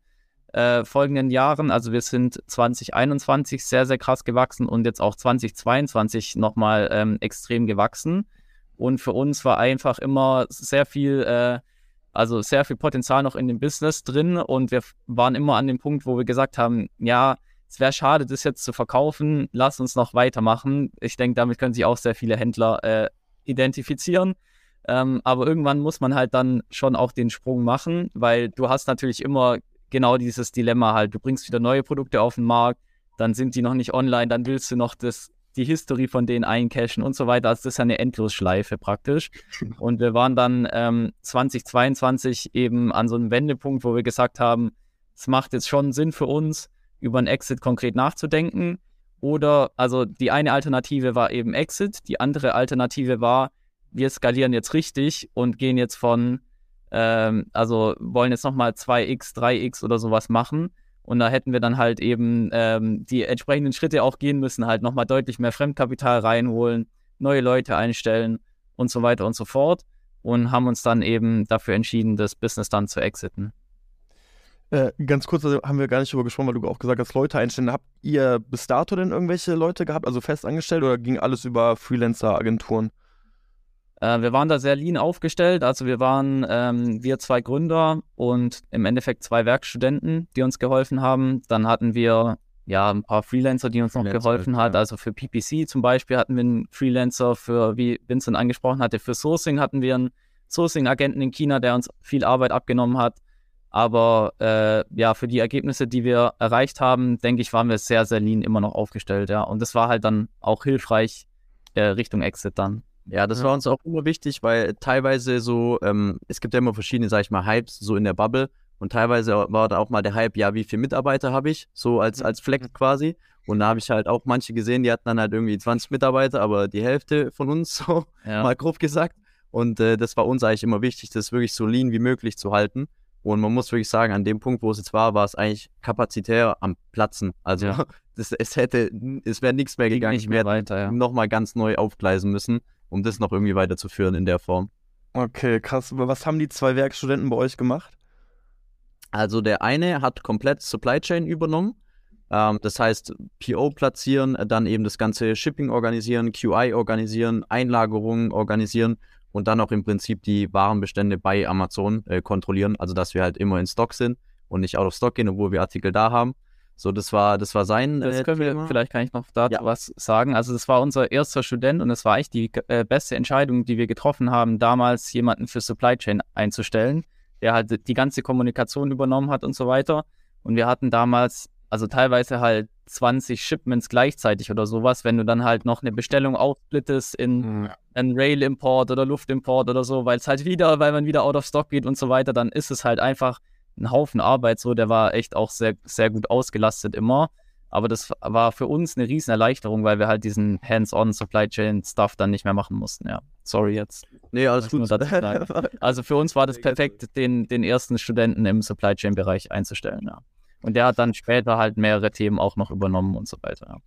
äh, folgenden Jahren. Also wir sind 2021 sehr, sehr krass gewachsen und jetzt auch 2022 nochmal ähm, extrem gewachsen. Und für uns war einfach immer sehr viel, äh, also sehr viel Potenzial noch in dem Business drin. Und wir waren immer an dem Punkt, wo wir gesagt haben, ja, es wäre schade, das jetzt zu verkaufen. Lass uns noch weitermachen. Ich denke, damit können sich auch sehr viele Händler äh, identifizieren. Ähm, aber irgendwann muss man halt dann schon auch den Sprung machen, weil du hast natürlich immer genau dieses Dilemma halt. Du bringst wieder neue Produkte auf den Markt, dann sind die noch nicht online, dann willst du noch das, die History von denen eincashen und so weiter. Also das ist ja eine Endlosschleife praktisch. Und wir waren dann ähm, 2022 eben an so einem Wendepunkt, wo wir gesagt haben, es macht jetzt schon Sinn für uns, über einen Exit konkret nachzudenken. Oder, also die eine Alternative war eben Exit, die andere Alternative war, wir skalieren jetzt richtig und gehen jetzt von, ähm, also wollen jetzt nochmal 2x, 3x oder sowas machen. Und da hätten wir dann halt eben ähm, die entsprechenden Schritte auch gehen müssen, halt nochmal deutlich mehr Fremdkapital reinholen, neue Leute einstellen und so weiter und so fort. Und haben uns dann eben dafür entschieden, das Business dann zu exiten.
Äh, ganz kurz, also haben wir gar nicht darüber gesprochen, weil du auch gesagt hast, Leute einstellen. Habt ihr bis dato denn irgendwelche Leute gehabt, also fest angestellt oder ging alles über Freelancer-Agenturen?
Äh, wir waren da sehr lean aufgestellt. Also wir waren ähm, wir zwei Gründer und im Endeffekt zwei Werkstudenten, die uns geholfen haben. Dann hatten wir ja ein paar Freelancer, die uns Freelancer, noch geholfen hat. Ja. Also für PPC zum Beispiel hatten wir einen Freelancer, für wie Vincent angesprochen hatte, für Sourcing hatten wir einen Sourcing-Agenten in China, der uns viel Arbeit abgenommen hat. Aber äh, ja, für die Ergebnisse, die wir erreicht haben, denke ich, waren wir sehr, sehr lean immer noch aufgestellt, ja. Und das war halt dann auch hilfreich äh, Richtung Exit dann.
Ja, das ja. war uns auch immer wichtig, weil teilweise so, ähm, es gibt ja immer verschiedene, sag ich mal, Hypes so in der Bubble. Und teilweise war da auch mal der Hype, ja, wie viele Mitarbeiter habe ich? So als, als Flex mhm. quasi. Und da habe ich halt auch manche gesehen, die hatten dann halt irgendwie 20 Mitarbeiter, aber die Hälfte von uns, so ja. mal grob gesagt. Und äh, das war uns eigentlich immer wichtig, das wirklich so lean wie möglich zu halten. Und man muss wirklich sagen, an dem Punkt, wo es jetzt war, war es eigentlich kapazitär am Platzen. Also ja. das, es hätte, es wäre nichts mehr gegangen.
Nicht mehr weiter, ja.
nochmal ganz neu aufgleisen müssen, um das noch irgendwie weiterzuführen in der Form.
Okay, krass. Was haben die zwei Werkstudenten bei euch gemacht?
Also der eine hat komplett Supply Chain übernommen. Ähm, das heißt, PO platzieren, dann eben das ganze Shipping organisieren, QI organisieren, Einlagerungen organisieren und dann auch im Prinzip die Warenbestände bei Amazon äh, kontrollieren, also dass wir halt immer in Stock sind und nicht out of stock gehen, obwohl wir Artikel da haben. So, das war, das war sein.
Das äh, können Thema. wir, vielleicht kann ich noch dazu ja. was sagen. Also, das war unser erster Student und es war echt die äh, beste Entscheidung, die wir getroffen haben, damals jemanden für Supply Chain einzustellen, der halt die ganze Kommunikation übernommen hat und so weiter. Und wir hatten damals, also teilweise halt 20 Shipments gleichzeitig oder sowas, wenn du dann halt noch eine Bestellung aufsplittest in hm, ja. einen Rail-Import oder Luft-Import oder so, weil es halt wieder, weil man wieder out of stock geht und so weiter, dann ist es halt einfach ein Haufen Arbeit so, der war echt auch sehr, sehr gut ausgelastet immer. Aber das war für uns eine riesen Erleichterung, weil wir halt diesen Hands-on Supply Chain Stuff dann nicht mehr machen mussten. Ja, sorry jetzt.
Nee, alles gut.
Also für uns war das perfekt, den, den ersten Studenten im Supply Chain Bereich einzustellen. Ja. Und der hat dann später halt mehrere Themen auch noch übernommen und so weiter.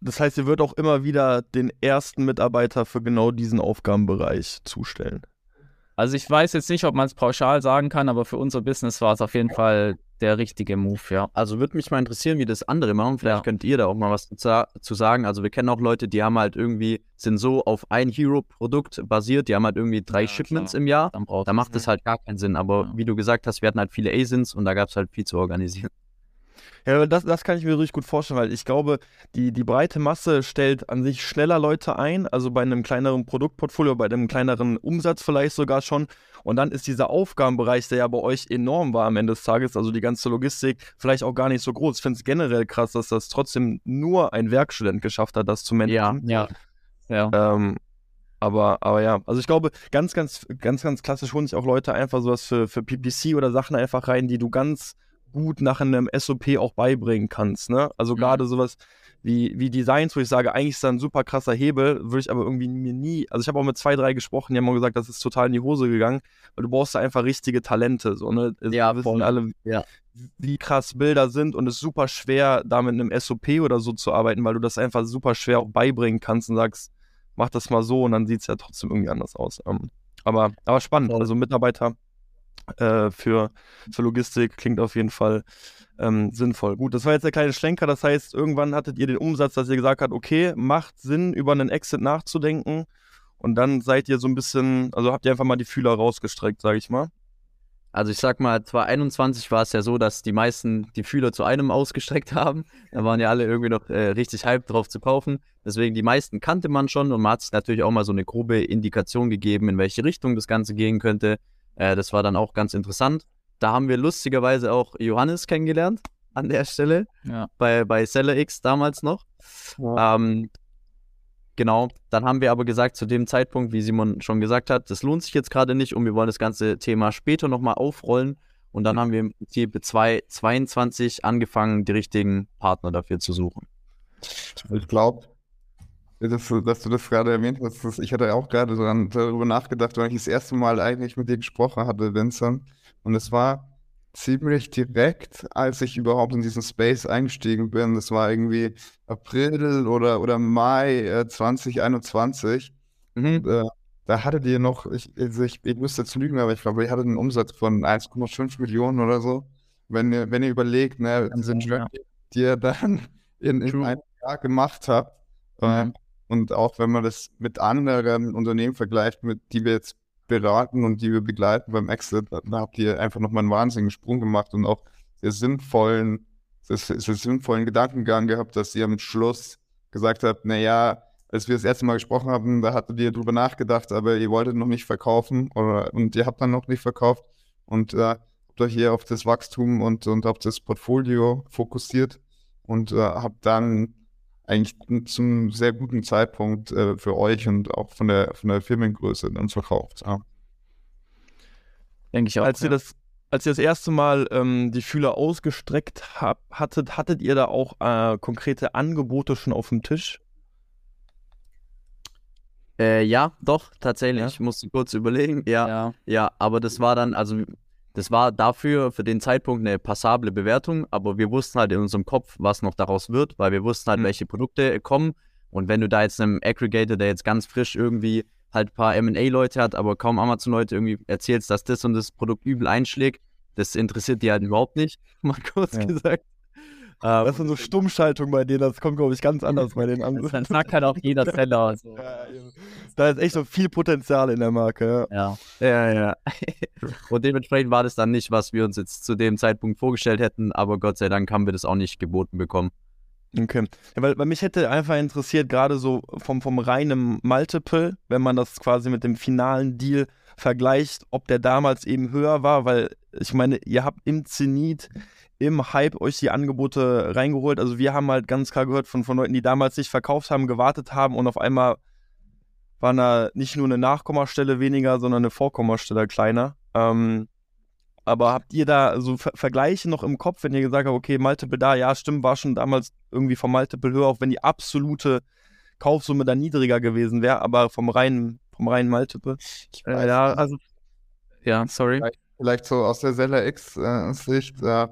Das heißt, ihr wird auch immer wieder den ersten Mitarbeiter für genau diesen Aufgabenbereich zustellen.
Also ich weiß jetzt nicht, ob man es pauschal sagen kann, aber für unser Business war es auf jeden Fall der richtige Move, ja.
Also würde mich mal interessieren, wie das andere machen. Vielleicht ja. könnt ihr da auch mal was zu sagen. Also wir kennen auch Leute, die haben halt irgendwie, sind so auf ein Hero-Produkt basiert, die haben halt irgendwie drei ja, Shipments klar. im Jahr. Da macht es halt gar keinen Sinn. Aber wie du gesagt hast, wir hatten halt viele ASINs und da gab es halt viel zu organisieren.
Ja, das, das kann ich mir richtig gut vorstellen, weil ich glaube, die, die breite Masse stellt an sich schneller Leute ein, also bei einem kleineren Produktportfolio, bei einem kleineren Umsatz vielleicht sogar schon. Und dann ist dieser Aufgabenbereich, der ja bei euch enorm war am Ende des Tages, also die ganze Logistik, vielleicht auch gar nicht so groß. Ich finde es generell krass, dass das trotzdem nur ein Werkstudent geschafft hat, das zu managen.
Ja, ja. ja.
Ähm, aber, aber ja, also ich glaube, ganz, ganz, ganz, ganz klassisch holen sich auch Leute einfach sowas für, für PPC oder Sachen einfach rein, die du ganz gut nach einem SOP auch beibringen kannst. Ne? Also mhm. gerade sowas wie, wie Designs, wo ich sage, eigentlich ist da ein super krasser Hebel, würde ich aber irgendwie mir nie, also ich habe auch mit zwei, drei gesprochen, die haben auch gesagt, das ist total in die Hose gegangen, weil du brauchst da einfach richtige Talente. So, ne?
Ja,
wir wissen alle,
ja.
wie krass Bilder sind und es ist super schwer, da mit einem SOP oder so zu arbeiten, weil du das einfach super schwer auch beibringen kannst und sagst, mach das mal so und dann sieht es ja trotzdem irgendwie anders aus. Ähm, aber, aber spannend, also Mitarbeiter äh, für, für Logistik klingt auf jeden Fall ähm, sinnvoll. Gut, das war jetzt der kleine Schlenker. Das heißt, irgendwann hattet ihr den Umsatz, dass ihr gesagt habt, okay, macht Sinn, über einen Exit nachzudenken. Und dann seid ihr so ein bisschen, also habt ihr einfach mal die Fühler rausgestreckt, sage ich mal.
Also ich sag mal, 2021 war es ja so, dass die meisten die Fühler zu einem ausgestreckt haben. Da waren ja alle irgendwie noch äh, richtig hype drauf zu kaufen. Deswegen die meisten kannte man schon und man hat sich natürlich auch mal so eine grobe Indikation gegeben, in welche Richtung das Ganze gehen könnte. Äh, das war dann auch ganz interessant. Da haben wir lustigerweise auch Johannes kennengelernt an der Stelle. Ja. Bei, bei Seller X damals noch. Ja. Ähm, genau, dann haben wir aber gesagt, zu dem Zeitpunkt, wie Simon schon gesagt hat, das lohnt sich jetzt gerade nicht und wir wollen das ganze Thema später nochmal aufrollen. Und dann haben wir im Prinzip 2022 angefangen, die richtigen Partner dafür zu suchen.
Ich glaube, dass, dass, du das gerade erwähnt hast, dass ich hatte auch gerade darüber nachgedacht, weil ich das erste Mal eigentlich mit dir gesprochen hatte, Vincent. Und es war ziemlich direkt, als ich überhaupt in diesen Space eingestiegen bin. Das war irgendwie April oder, oder Mai äh, 2021. Mhm. Und, äh, da hattet ihr noch, ich, also ich, ich müsste jetzt lügen, aber ich glaube, ihr hattet einen Umsatz von 1,5 Millionen oder so. Wenn ihr, wenn ihr überlegt, ne, diese ja. die ihr dann in, in einem Jahr gemacht habt, äh, und auch wenn man das mit anderen Unternehmen vergleicht, mit die wir jetzt beraten und die wir begleiten beim Exit, da habt ihr einfach nochmal einen wahnsinnigen Sprung gemacht und auch sehr sinnvollen, sehr, sehr sinnvollen Gedankengang gehabt, dass ihr am Schluss gesagt habt, naja, als wir das erste Mal gesprochen haben, da hattet ihr drüber nachgedacht, aber ihr wolltet noch nicht verkaufen oder, und ihr habt dann noch nicht verkauft. Und äh, habt euch hier auf das Wachstum und, und auf das Portfolio fokussiert und äh, habt dann eigentlich zum sehr guten Zeitpunkt äh, für euch und auch von der, von der Firmengröße dann verkauft. Ja.
Denke ich auch. Als ja. ihr das als ihr das erste Mal ähm, die Fühler ausgestreckt hab, hattet, hattet ihr da auch äh, konkrete Angebote schon auf dem Tisch?
Äh, ja, doch, tatsächlich. Ja? Ich musste kurz überlegen. Ja, ja, ja, aber das war dann, also das war dafür für den Zeitpunkt eine passable Bewertung, aber wir wussten halt in unserem Kopf, was noch daraus wird, weil wir wussten halt, mhm. welche Produkte kommen. Und wenn du da jetzt einem Aggregator, der jetzt ganz frisch irgendwie halt ein paar MA-Leute hat, aber kaum Amazon-Leute irgendwie erzählst, dass das und das Produkt übel einschlägt, das interessiert die halt überhaupt nicht, mal kurz ja. gesagt.
Ähm, das ist so Stummschaltung bei denen, das kommt, glaube ich, ganz anders bei den anderen.
Dann sagt halt auch jeder Seller. So.
Ja, da ist echt so viel Potenzial in der Marke.
Ja, ja, ja. ja. Und dementsprechend war das dann nicht, was wir uns jetzt zu dem Zeitpunkt vorgestellt hätten, aber Gott sei Dank haben wir das auch nicht geboten bekommen.
Okay. Ja, weil, weil mich hätte einfach interessiert, gerade so vom, vom reinen Multiple, wenn man das quasi mit dem finalen Deal vergleicht, ob der damals eben höher war, weil ich meine, ihr habt im Zenit im Hype euch die Angebote reingeholt. Also wir haben halt ganz klar gehört von, von Leuten, die damals nicht verkauft haben, gewartet haben und auf einmal war da nicht nur eine Nachkommastelle weniger, sondern eine Vorkommastelle kleiner. Ähm, aber habt ihr da so Ver Vergleiche noch im Kopf, wenn ihr gesagt habt, okay, Multiple da, ja, stimmt, war schon damals irgendwie vom Multiple höher, auch wenn die absolute Kaufsumme da niedriger gewesen wäre, aber vom reinen, vom reinen Multiple?
Äh, ja, also, ja, sorry.
Vielleicht, vielleicht so aus der Seller X-Sicht, äh,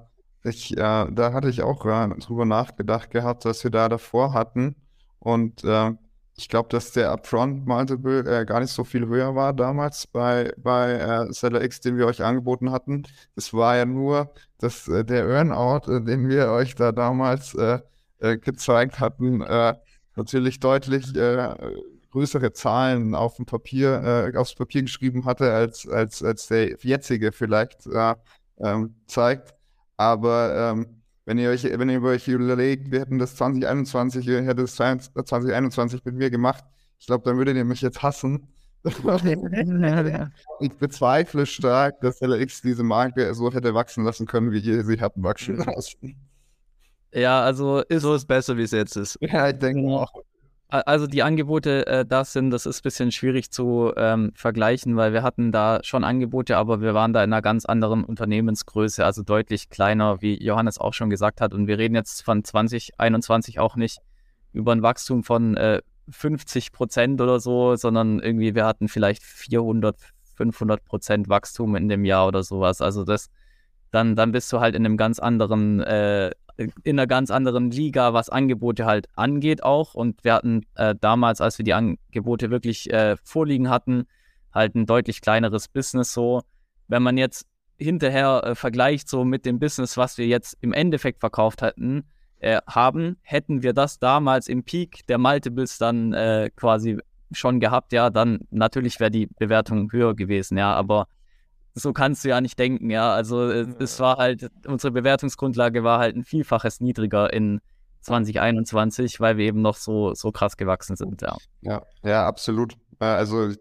ich, äh, da hatte ich auch äh, drüber nachgedacht gehabt, was wir da davor hatten. Und äh, ich glaube, dass der Upfront Multiple äh, gar nicht so viel höher war damals bei, bei äh, Seller X, den wir euch angeboten hatten. Es war ja nur, dass äh, der Earnout, den wir euch da damals gezeigt hatten, natürlich deutlich größere Zahlen auf dem Papier, aufs Papier geschrieben hatte, als, als, als der jetzige vielleicht äh, ähm, zeigt. Aber ähm, wenn ihr euch, wenn ihr euch überlegt, wir hätten das 2021, ihr hättet es 2021 mit mir gemacht, ich glaube, dann würdet ihr mich jetzt hassen. ich bezweifle stark, dass LX diese Marke so hätte wachsen lassen können, wie ihr sie hatten wachsen lassen.
Ja, also
ist so ist besser, wie es jetzt ist.
Ja, ich denke auch.
Also die Angebote äh, das sind, das ist ein bisschen schwierig zu ähm, vergleichen, weil wir hatten da schon Angebote, aber wir waren da in einer ganz anderen Unternehmensgröße, also deutlich kleiner, wie Johannes auch schon gesagt hat. Und wir reden jetzt von 2021 auch nicht über ein Wachstum von äh, 50 Prozent oder so, sondern irgendwie wir hatten vielleicht 400, 500 Prozent Wachstum in dem Jahr oder sowas. Also das, dann, dann bist du halt in einem ganz anderen äh, in einer ganz anderen Liga, was Angebote halt angeht auch. Und wir hatten äh, damals, als wir die Angebote wirklich äh, vorliegen hatten, halt ein deutlich kleineres Business so. Wenn man jetzt hinterher äh, vergleicht so mit dem Business, was wir jetzt im Endeffekt verkauft hatten, äh, haben, hätten wir das damals im Peak der Multiples dann äh, quasi schon gehabt, ja, dann natürlich wäre die Bewertung höher gewesen, ja, aber so kannst du ja nicht denken, ja. Also äh, es war halt, unsere Bewertungsgrundlage war halt ein Vielfaches niedriger in 2021, weil wir eben noch so, so krass gewachsen sind, ja.
Ja, ja, absolut. Äh, also ich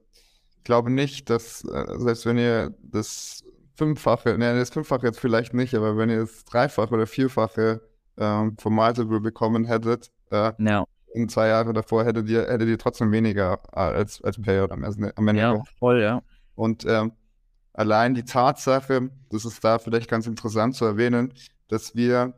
glaube nicht, dass, äh, selbst wenn ihr das Fünffache, ne, das Fünffache jetzt vielleicht nicht, aber wenn ihr das Dreifache oder Vierfache ähm, vom Multiple bekommen hättet, äh, ja. in zwei Jahren davor hättet ihr, hättet ihr trotzdem weniger als, als Payout am Ende.
Ja, voll, ja.
Und ähm, allein die Tatsache, das ist da vielleicht ganz interessant zu erwähnen, dass wir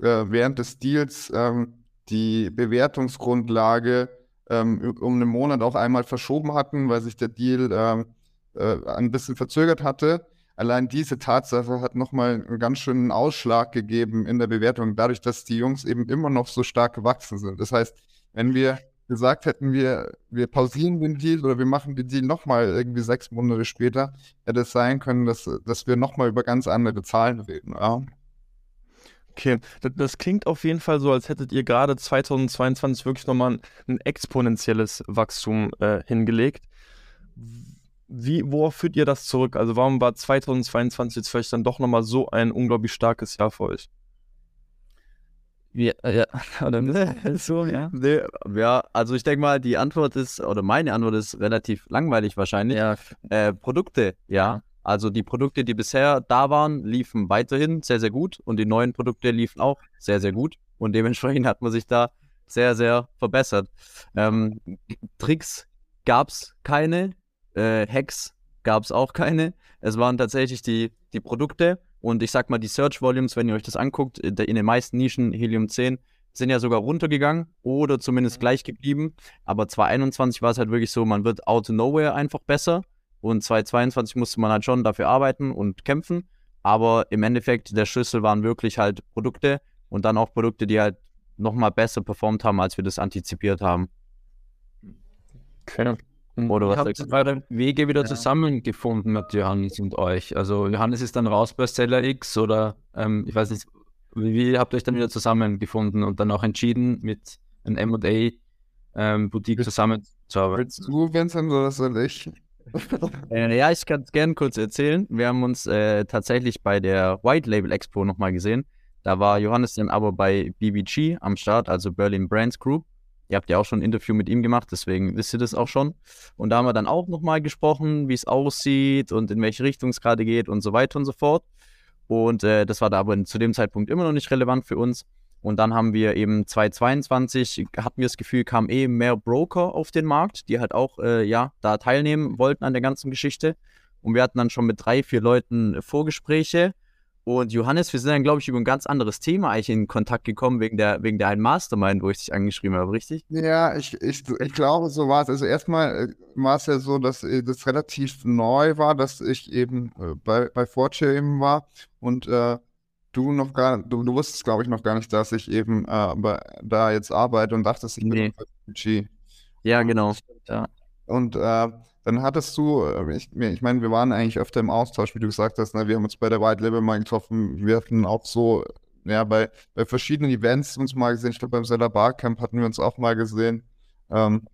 äh, während des Deals ähm, die Bewertungsgrundlage ähm, um einen Monat auch einmal verschoben hatten, weil sich der Deal ähm, äh, ein bisschen verzögert hatte. Allein diese Tatsache hat nochmal einen ganz schönen Ausschlag gegeben in der Bewertung, dadurch, dass die Jungs eben immer noch so stark gewachsen sind. Das heißt, wenn wir gesagt hätten, wir, wir pausieren den Deal oder wir machen den Deal nochmal irgendwie sechs Monate später, hätte es sein können, dass, dass wir nochmal über ganz andere Zahlen reden. Ja.
Okay, das, klingt auf jeden Fall so, als hättet ihr gerade 2022 wirklich nochmal ein, ein exponentielles Wachstum äh, hingelegt. Wie, worauf führt ihr das zurück? Also warum war 2022 jetzt vielleicht dann doch nochmal so ein unglaublich starkes Jahr für euch?
Ja, äh, ja, oder so, ja. Nee, ja, also ich denke mal, die Antwort ist, oder meine Antwort ist relativ langweilig wahrscheinlich. Ja. Äh, Produkte, ja. Also die Produkte, die bisher da waren, liefen weiterhin sehr, sehr gut und die neuen Produkte liefen auch sehr, sehr gut und dementsprechend hat man sich da sehr, sehr verbessert. Ähm, Tricks gab es keine, äh, Hacks gab es auch keine. Es waren tatsächlich die, die Produkte und ich sag mal, die Search Volumes, wenn ihr euch das anguckt, in den meisten Nischen Helium 10 sind ja sogar runtergegangen oder zumindest mhm. gleich geblieben. Aber 2021 war es halt wirklich so, man wird out of nowhere einfach besser. Und 2022 musste man halt schon dafür arbeiten und kämpfen. Aber im Endeffekt, der Schlüssel waren wirklich halt Produkte und dann auch Produkte, die halt nochmal besser performt haben, als wir das antizipiert haben.
Okay. Oder was habt eure Wege wieder ja. zusammengefunden mit Johannes und euch? Also Johannes ist dann raus bei Seller X oder ähm, ich weiß nicht, wie, wie, habt ihr euch dann wieder zusammengefunden und dann auch entschieden, mit einem M&A ähm, Boutique zusammenzuarbeiten?
Willst du, Vincent, oder soll ich?
äh, ja, ich kann es gerne kurz erzählen. Wir haben uns äh, tatsächlich bei der White Label Expo nochmal gesehen. Da war Johannes dann aber bei BBG am Start, also Berlin Brands Group. Ihr habt ja auch schon ein Interview mit ihm gemacht, deswegen wisst ihr das auch schon. Und da haben wir dann auch nochmal gesprochen, wie es aussieht und in welche Richtung es gerade geht und so weiter und so fort. Und äh, das war da aber zu dem Zeitpunkt immer noch nicht relevant für uns. Und dann haben wir eben 2022, hatten wir das Gefühl, kamen eh mehr Broker auf den Markt, die halt auch, äh, ja, da teilnehmen wollten an der ganzen Geschichte. Und wir hatten dann schon mit drei, vier Leuten Vorgespräche und Johannes, wir sind dann, glaube ich, über ein ganz anderes Thema eigentlich in Kontakt gekommen, wegen der, wegen der einen Mastermind, wo ich dich angeschrieben habe, richtig?
Ja, ich, ich, ich glaube, so war es. Also erstmal äh, war es ja so, dass äh, das relativ neu war, dass ich eben äh, bei, bei Fortune eben war und äh, du noch gar du, du wusstest, glaube ich, noch gar nicht, dass ich eben äh, bei, da jetzt arbeite und dachtest, ich nee. bin bei
PG. Ja, genau. Ja.
Und äh, dann hattest du, äh, ich, ich meine, wir waren eigentlich öfter im Austausch, wie du gesagt hast, ne? wir haben uns bei der White Label mal getroffen, wir hatten auch so, ja, bei, bei verschiedenen Events uns mal gesehen, ich glaube beim Seller Barcamp hatten wir uns auch mal gesehen. Ähm,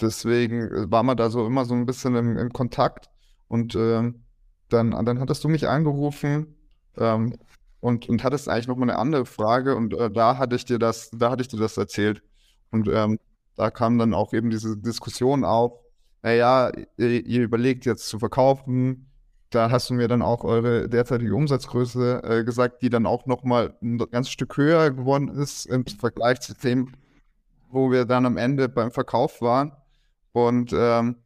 deswegen äh, war man da so immer so ein bisschen in, in Kontakt und ähm, dann, dann hattest du mich angerufen, ähm, und, und hattest eigentlich noch mal eine andere Frage und äh, da hatte ich dir das, da hatte ich dir das erzählt. Und ähm, da kam dann auch eben diese Diskussion auf, naja, ihr, ihr überlegt jetzt zu verkaufen, da hast du mir dann auch eure derzeitige Umsatzgröße äh, gesagt, die dann auch nochmal ein ganzes Stück höher geworden ist im Vergleich zu dem, wo wir dann am Ende beim Verkauf waren. Und ähm,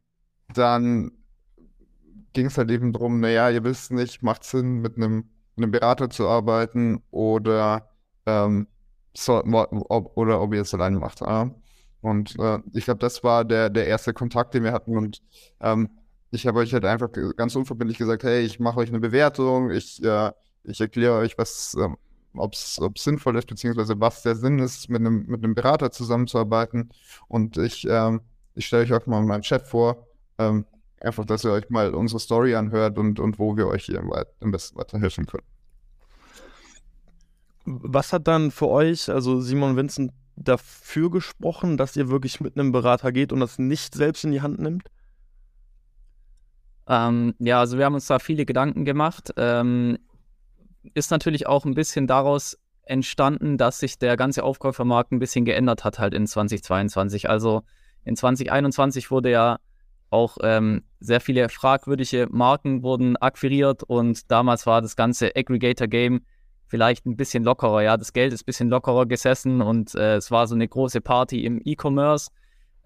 dann ging es halt eben darum, naja, ihr wisst nicht, macht Sinn, mit einem, einem Berater zu arbeiten oder, ähm, so, ob, oder ob ihr es alleine macht. Ja. Und äh, ich glaube, das war der, der erste Kontakt, den wir hatten. Und ähm, ich habe euch halt einfach ganz unverbindlich gesagt, hey, ich mache euch eine Bewertung, ich, äh, ich erkläre euch, was, ähm, ob es sinnvoll ist, beziehungsweise was der Sinn ist, mit einem, mit einem Berater zusammenzuarbeiten. Und ich, ähm, ich stelle euch auch mal meinen Chat vor, ähm, einfach, dass ihr euch mal unsere Story anhört und, und wo wir euch hier am besten weiterhelfen können.
Was hat dann für euch, also Simon Vincent, dafür gesprochen, dass ihr wirklich mit einem Berater geht und das nicht selbst in die Hand nimmt?
Ähm, ja, also wir haben uns da viele Gedanken gemacht. Ähm, ist natürlich auch ein bisschen daraus entstanden, dass sich der ganze Aufkäufermarkt ein bisschen geändert hat halt in 2022. Also in 2021 wurde ja auch ähm, sehr viele fragwürdige Marken wurden akquiriert und damals war das ganze Aggregator-Game vielleicht ein bisschen lockerer. Ja, das Geld ist ein bisschen lockerer gesessen und äh, es war so eine große Party im E-Commerce.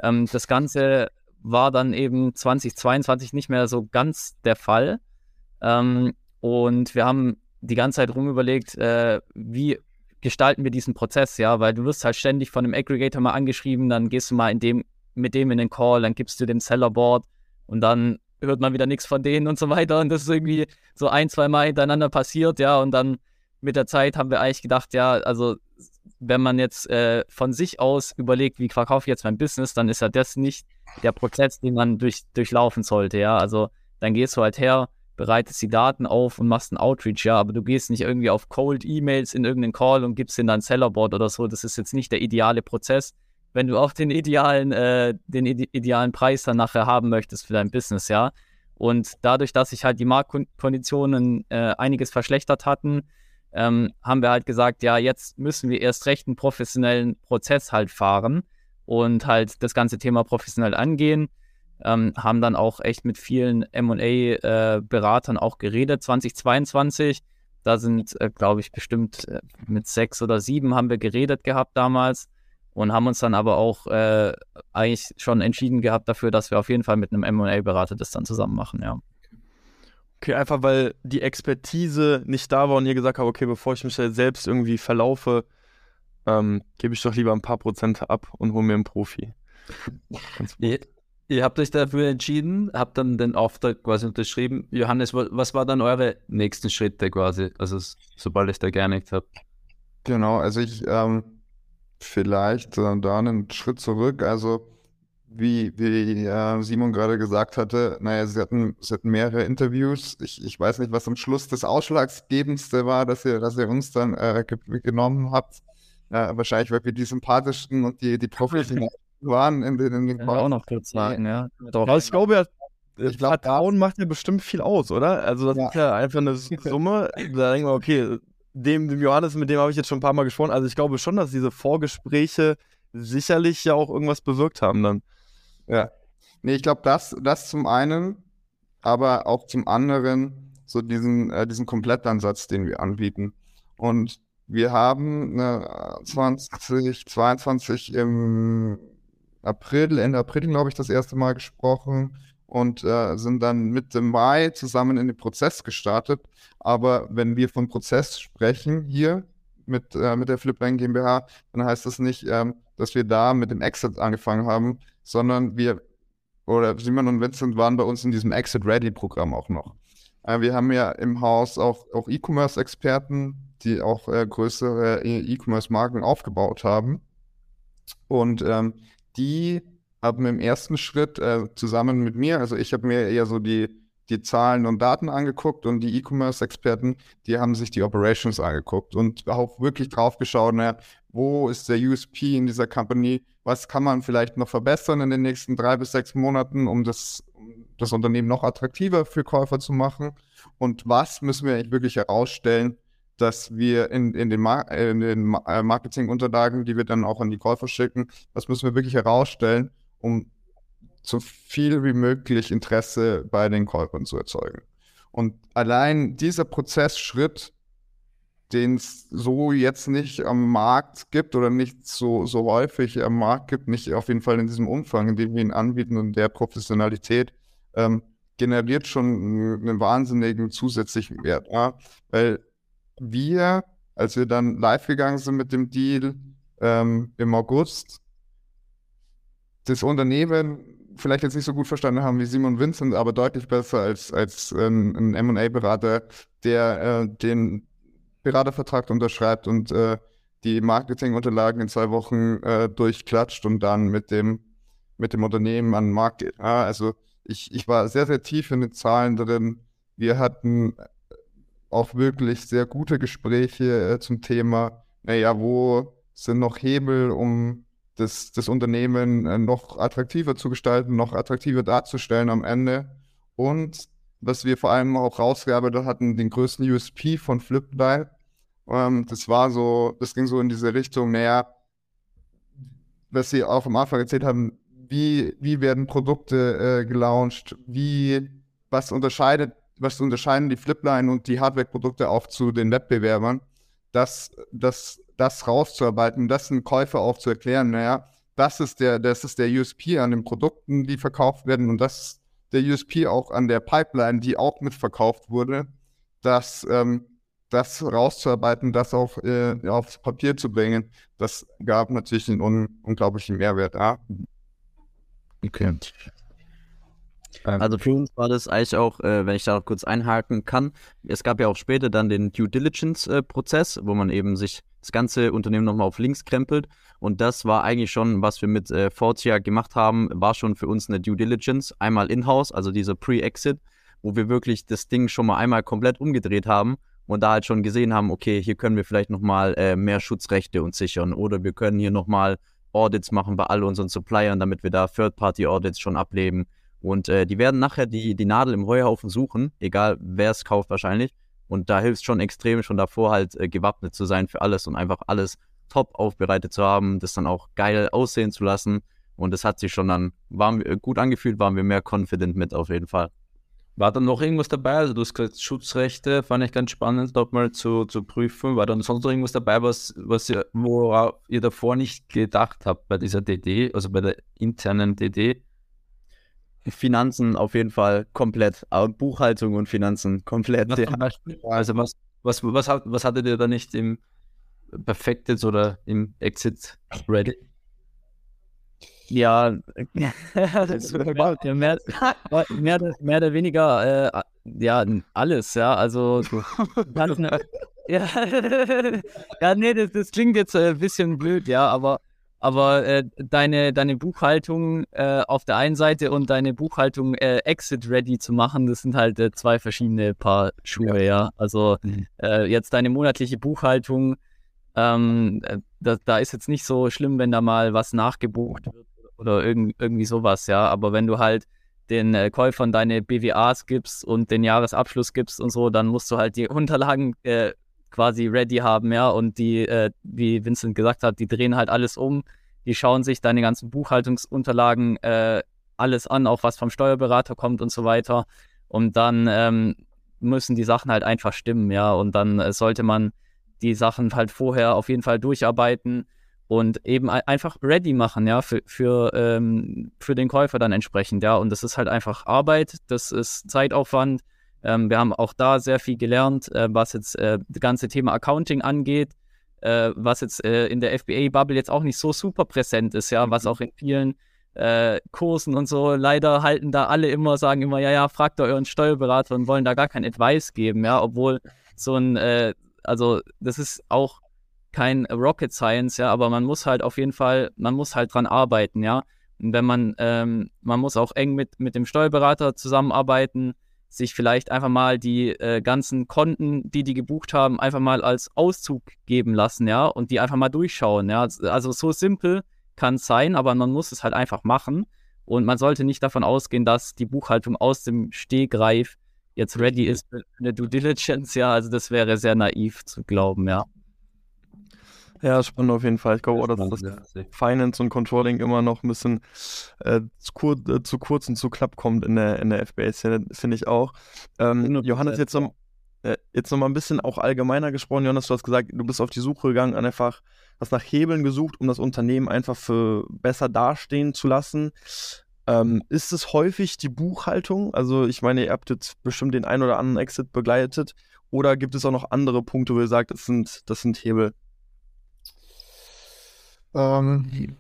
Ähm, das Ganze war dann eben 2022 nicht mehr so ganz der Fall. Ähm, und wir haben die ganze Zeit rumüberlegt, äh, wie gestalten wir diesen Prozess, ja, weil du wirst halt ständig von einem Aggregator mal angeschrieben, dann gehst du mal in dem, mit dem in den Call, dann gibst du dem Sellerboard und dann hört man wieder nichts von denen und so weiter. Und das ist irgendwie so ein, zwei Mal hintereinander passiert, ja, und dann mit der Zeit haben wir eigentlich gedacht, ja, also wenn man jetzt äh, von sich aus überlegt, wie verkaufe ich jetzt mein Business, dann ist ja das nicht der Prozess, den man durch, durchlaufen sollte, ja. Also dann gehst du halt her, bereitest die Daten auf und machst einen Outreach, ja, aber du gehst nicht irgendwie auf Cold E-Mails in irgendeinen Call und gibst in dein Sellerboard oder so. Das ist jetzt nicht der ideale Prozess, wenn du auch den idealen, äh, den ide idealen Preis dann nachher haben möchtest für dein Business, ja. Und dadurch, dass sich halt die Marktkonditionen äh, einiges verschlechtert hatten, ähm, haben wir halt gesagt, ja, jetzt müssen wir erst recht einen professionellen Prozess halt fahren und halt das ganze Thema professionell angehen. Ähm, haben dann auch echt mit vielen MA-Beratern äh, auch geredet 2022. Da sind, äh, glaube ich, bestimmt äh, mit sechs oder sieben haben wir geredet gehabt damals und haben uns dann aber auch äh, eigentlich schon entschieden gehabt dafür, dass wir auf jeden Fall mit einem MA-Berater das dann zusammen machen, ja.
Okay, einfach weil die Expertise nicht da war und ihr gesagt habt, okay, bevor ich mich da selbst irgendwie verlaufe, ähm, gebe ich doch lieber ein paar Prozente ab und hole mir einen Profi.
ihr, ihr, habt euch dafür entschieden, habt dann den Auftrag quasi unterschrieben. Johannes, was war dann eure nächsten Schritte quasi, also sobald ich da geeinigt habe?
Genau, also ich ähm, vielleicht äh, da einen Schritt zurück. Also wie, wie äh, Simon gerade gesagt hatte, naja, sie hatten, sie hatten mehrere Interviews. Ich, ich weiß nicht, was am Schluss das Ausschlaggebendste war, dass ihr, dass ihr uns dann äh, ge genommen habt. Äh, wahrscheinlich, weil wir die sympathischsten und die, die professionellen waren in den, in den
ja, auch noch kurz sagen, ja.
Doch. Ja, ich glaube ja, ich glaub, Vertrauen macht ja bestimmt viel aus, oder? Also das ja. ist ja einfach eine Summe. Da denken wir, okay, dem, dem Johannes, mit dem habe ich jetzt schon ein paar Mal gesprochen. Also ich glaube schon, dass diese Vorgespräche sicherlich ja auch irgendwas bewirkt haben dann.
Ja. Nee, ich glaube, das, das zum einen, aber auch zum anderen so diesen, äh, diesen Komplettansatz, den wir anbieten. Und wir haben äh, 2022 im April, Ende April, glaube ich, das erste Mal gesprochen und äh, sind dann Mitte Mai zusammen in den Prozess gestartet. Aber wenn wir von Prozess sprechen hier mit, äh, mit der Flipline GmbH, dann heißt das nicht, ähm, dass wir da mit dem Exit angefangen haben, sondern wir, oder Simon und Vincent waren bei uns in diesem Exit-Ready-Programm auch noch. Äh, wir haben ja im Haus auch, auch E-Commerce-Experten, die auch äh, größere E-Commerce-Marken aufgebaut haben. Und ähm, die haben im ersten Schritt äh, zusammen mit mir, also ich habe mir eher so die, die Zahlen und Daten angeguckt und die E-Commerce-Experten, die haben sich die Operations angeguckt und auch wirklich drauf geschaut, naja, wo ist der USP in dieser Company, was kann man vielleicht noch verbessern in den nächsten drei bis sechs Monaten, um das, das Unternehmen noch attraktiver für Käufer zu machen und was müssen wir eigentlich wirklich herausstellen, dass wir in, in den, Mar in den äh, Marketingunterlagen, die wir dann auch an die Käufer schicken, was müssen wir wirklich herausstellen, um so viel wie möglich Interesse bei den Käufern zu erzeugen. Und allein dieser Prozessschritt, den es so jetzt nicht am Markt gibt oder nicht so, so häufig am Markt gibt, nicht auf jeden Fall in diesem Umfang, in dem wir ihn anbieten und der Professionalität, ähm, generiert schon einen wahnsinnigen zusätzlichen Wert. Ja? Weil wir, als wir dann live gegangen sind mit dem Deal ähm, im August, das Unternehmen vielleicht jetzt nicht so gut verstanden haben wie Simon Vincent, aber deutlich besser als, als ähm, ein MA-Berater, der äh, den Beratervertrag unterschreibt und äh, die Marketingunterlagen in zwei Wochen äh, durchklatscht und dann mit dem, mit dem Unternehmen an den Markt geht. Ja, also ich, ich war sehr, sehr tief in den Zahlen drin. Wir hatten auch wirklich sehr gute Gespräche äh, zum Thema, naja, wo sind noch Hebel, um das, das Unternehmen äh, noch attraktiver zu gestalten, noch attraktiver darzustellen am Ende. Und was wir vor allem auch rausgearbeitet hatten, den größten USP von Flipline. Ähm, das war so, das ging so in diese Richtung, naja, was Sie auch am Anfang erzählt haben, wie, wie werden Produkte äh, gelauncht, wie, was unterscheidet, was unterscheiden die Flipline und die Hardware-Produkte auch zu den Wettbewerbern, das, das das rauszuarbeiten, das den Käufer auch zu erklären, naja, das ist der, das ist der USP an den Produkten, die verkauft werden und das ist der USP auch an der Pipeline, die auch mitverkauft wurde, dass ähm, das rauszuarbeiten, das auch äh, aufs Papier zu bringen, das gab natürlich einen un unglaublichen Mehrwert. Ja?
Okay. Ähm, also für uns war das eigentlich auch, äh, wenn ich da noch kurz einhaken kann, es gab ja auch später dann den Due Diligence-Prozess, äh, wo man eben sich das ganze Unternehmen nochmal auf links krempelt. Und das war eigentlich schon, was wir mit äh, Fortia gemacht haben, war schon für uns eine Due Diligence. Einmal in-house, also dieser Pre-Exit, wo wir wirklich das Ding schon mal einmal komplett umgedreht haben und da halt schon gesehen haben, okay, hier können wir vielleicht nochmal äh, mehr Schutzrechte uns sichern oder wir können hier nochmal Audits machen bei all unseren Suppliern, damit wir da Third-Party-Audits schon ableben. Und äh, die werden nachher die, die Nadel im Heuhaufen suchen, egal wer es kauft wahrscheinlich. Und da hilft es schon extrem, schon davor halt äh, gewappnet zu sein für alles und einfach alles top aufbereitet zu haben, das dann auch geil aussehen zu lassen. Und das hat sich schon dann, waren wir gut angefühlt, waren wir mehr confident mit auf jeden Fall.
War dann noch irgendwas dabei? Also du hast gesagt, Schutzrechte, fand ich ganz spannend, dort mal zu, zu prüfen. War dann sonst noch irgendwas dabei, was, was ihr, worauf ihr davor nicht gedacht habt bei dieser DD, also bei der internen DD?
Finanzen auf jeden Fall komplett. Buchhaltung und Finanzen komplett.
Was ja. Also was, was, was, hat, was hattet ihr da nicht im Perfected oder im Exit Ready?
Ja, mehr, mehr, mehr, oder weniger äh, ja, alles, ja. Also ganz, ja, ja, nee, das, das klingt jetzt ein bisschen blöd, ja, aber aber äh, deine, deine Buchhaltung äh, auf der einen Seite und deine Buchhaltung äh, Exit ready zu machen, das sind halt äh, zwei verschiedene Paar Schuhe, ja. ja. Also mhm. äh, jetzt deine monatliche Buchhaltung, ähm, äh, da, da ist jetzt nicht so schlimm, wenn da mal was nachgebucht wird oder irgend, irgendwie sowas, ja. Aber wenn du halt den äh, Käufern deine BWAs gibst und den Jahresabschluss gibst und so, dann musst du halt die Unterlagen äh, quasi ready haben, ja, und die, äh, wie Vincent gesagt hat, die drehen halt alles um, die schauen sich deine ganzen Buchhaltungsunterlagen äh, alles an, auch was vom Steuerberater kommt und so weiter. Und dann ähm, müssen die Sachen halt einfach stimmen, ja, und dann äh, sollte man die Sachen halt vorher auf jeden Fall durcharbeiten und eben einfach ready machen, ja, für, für, ähm, für den Käufer dann entsprechend, ja. Und das ist halt einfach Arbeit, das ist Zeitaufwand, ähm, wir haben auch da sehr viel gelernt, äh, was jetzt äh, das ganze Thema Accounting angeht, äh, was jetzt äh, in der FBA-Bubble jetzt auch nicht so super präsent ist, ja, was mhm. auch in vielen äh, Kursen und so leider halten da alle immer, sagen immer, ja, ja, fragt doch euren Steuerberater und wollen da gar kein Advice geben, ja, obwohl so ein, äh, also das ist auch kein Rocket Science, ja, aber man muss halt auf jeden Fall, man muss halt dran arbeiten, ja. Und wenn man, ähm, man muss auch eng mit, mit dem Steuerberater zusammenarbeiten, sich vielleicht einfach mal die äh, ganzen Konten, die die gebucht haben, einfach mal als Auszug geben lassen, ja, und die einfach mal durchschauen, ja. Also so simpel kann es sein, aber man muss es halt einfach machen und man sollte nicht davon ausgehen, dass die Buchhaltung aus dem Stegreif jetzt ready ist für eine Due Diligence, ja, also das wäre sehr naiv zu glauben, ja.
Ja, spannend auf jeden Fall. Ich glaube auch, dass das Finance und Controlling immer noch ein bisschen äh, zu, kur äh, zu, kurz und zu knapp kommt in der, in der FBA-Szene, finde ich auch. Ähm, Johannes, jetzt noch, äh, jetzt noch mal ein bisschen auch allgemeiner gesprochen. Johannes, du hast gesagt, du bist auf die Suche gegangen, einfach was nach Hebeln gesucht, um das Unternehmen einfach für besser dastehen zu lassen. Ähm, ist es häufig die Buchhaltung? Also ich meine, ihr habt jetzt bestimmt den ein oder anderen Exit begleitet. Oder gibt es auch noch andere Punkte, wo ihr sagt, das sind, das sind Hebel?
Ähm,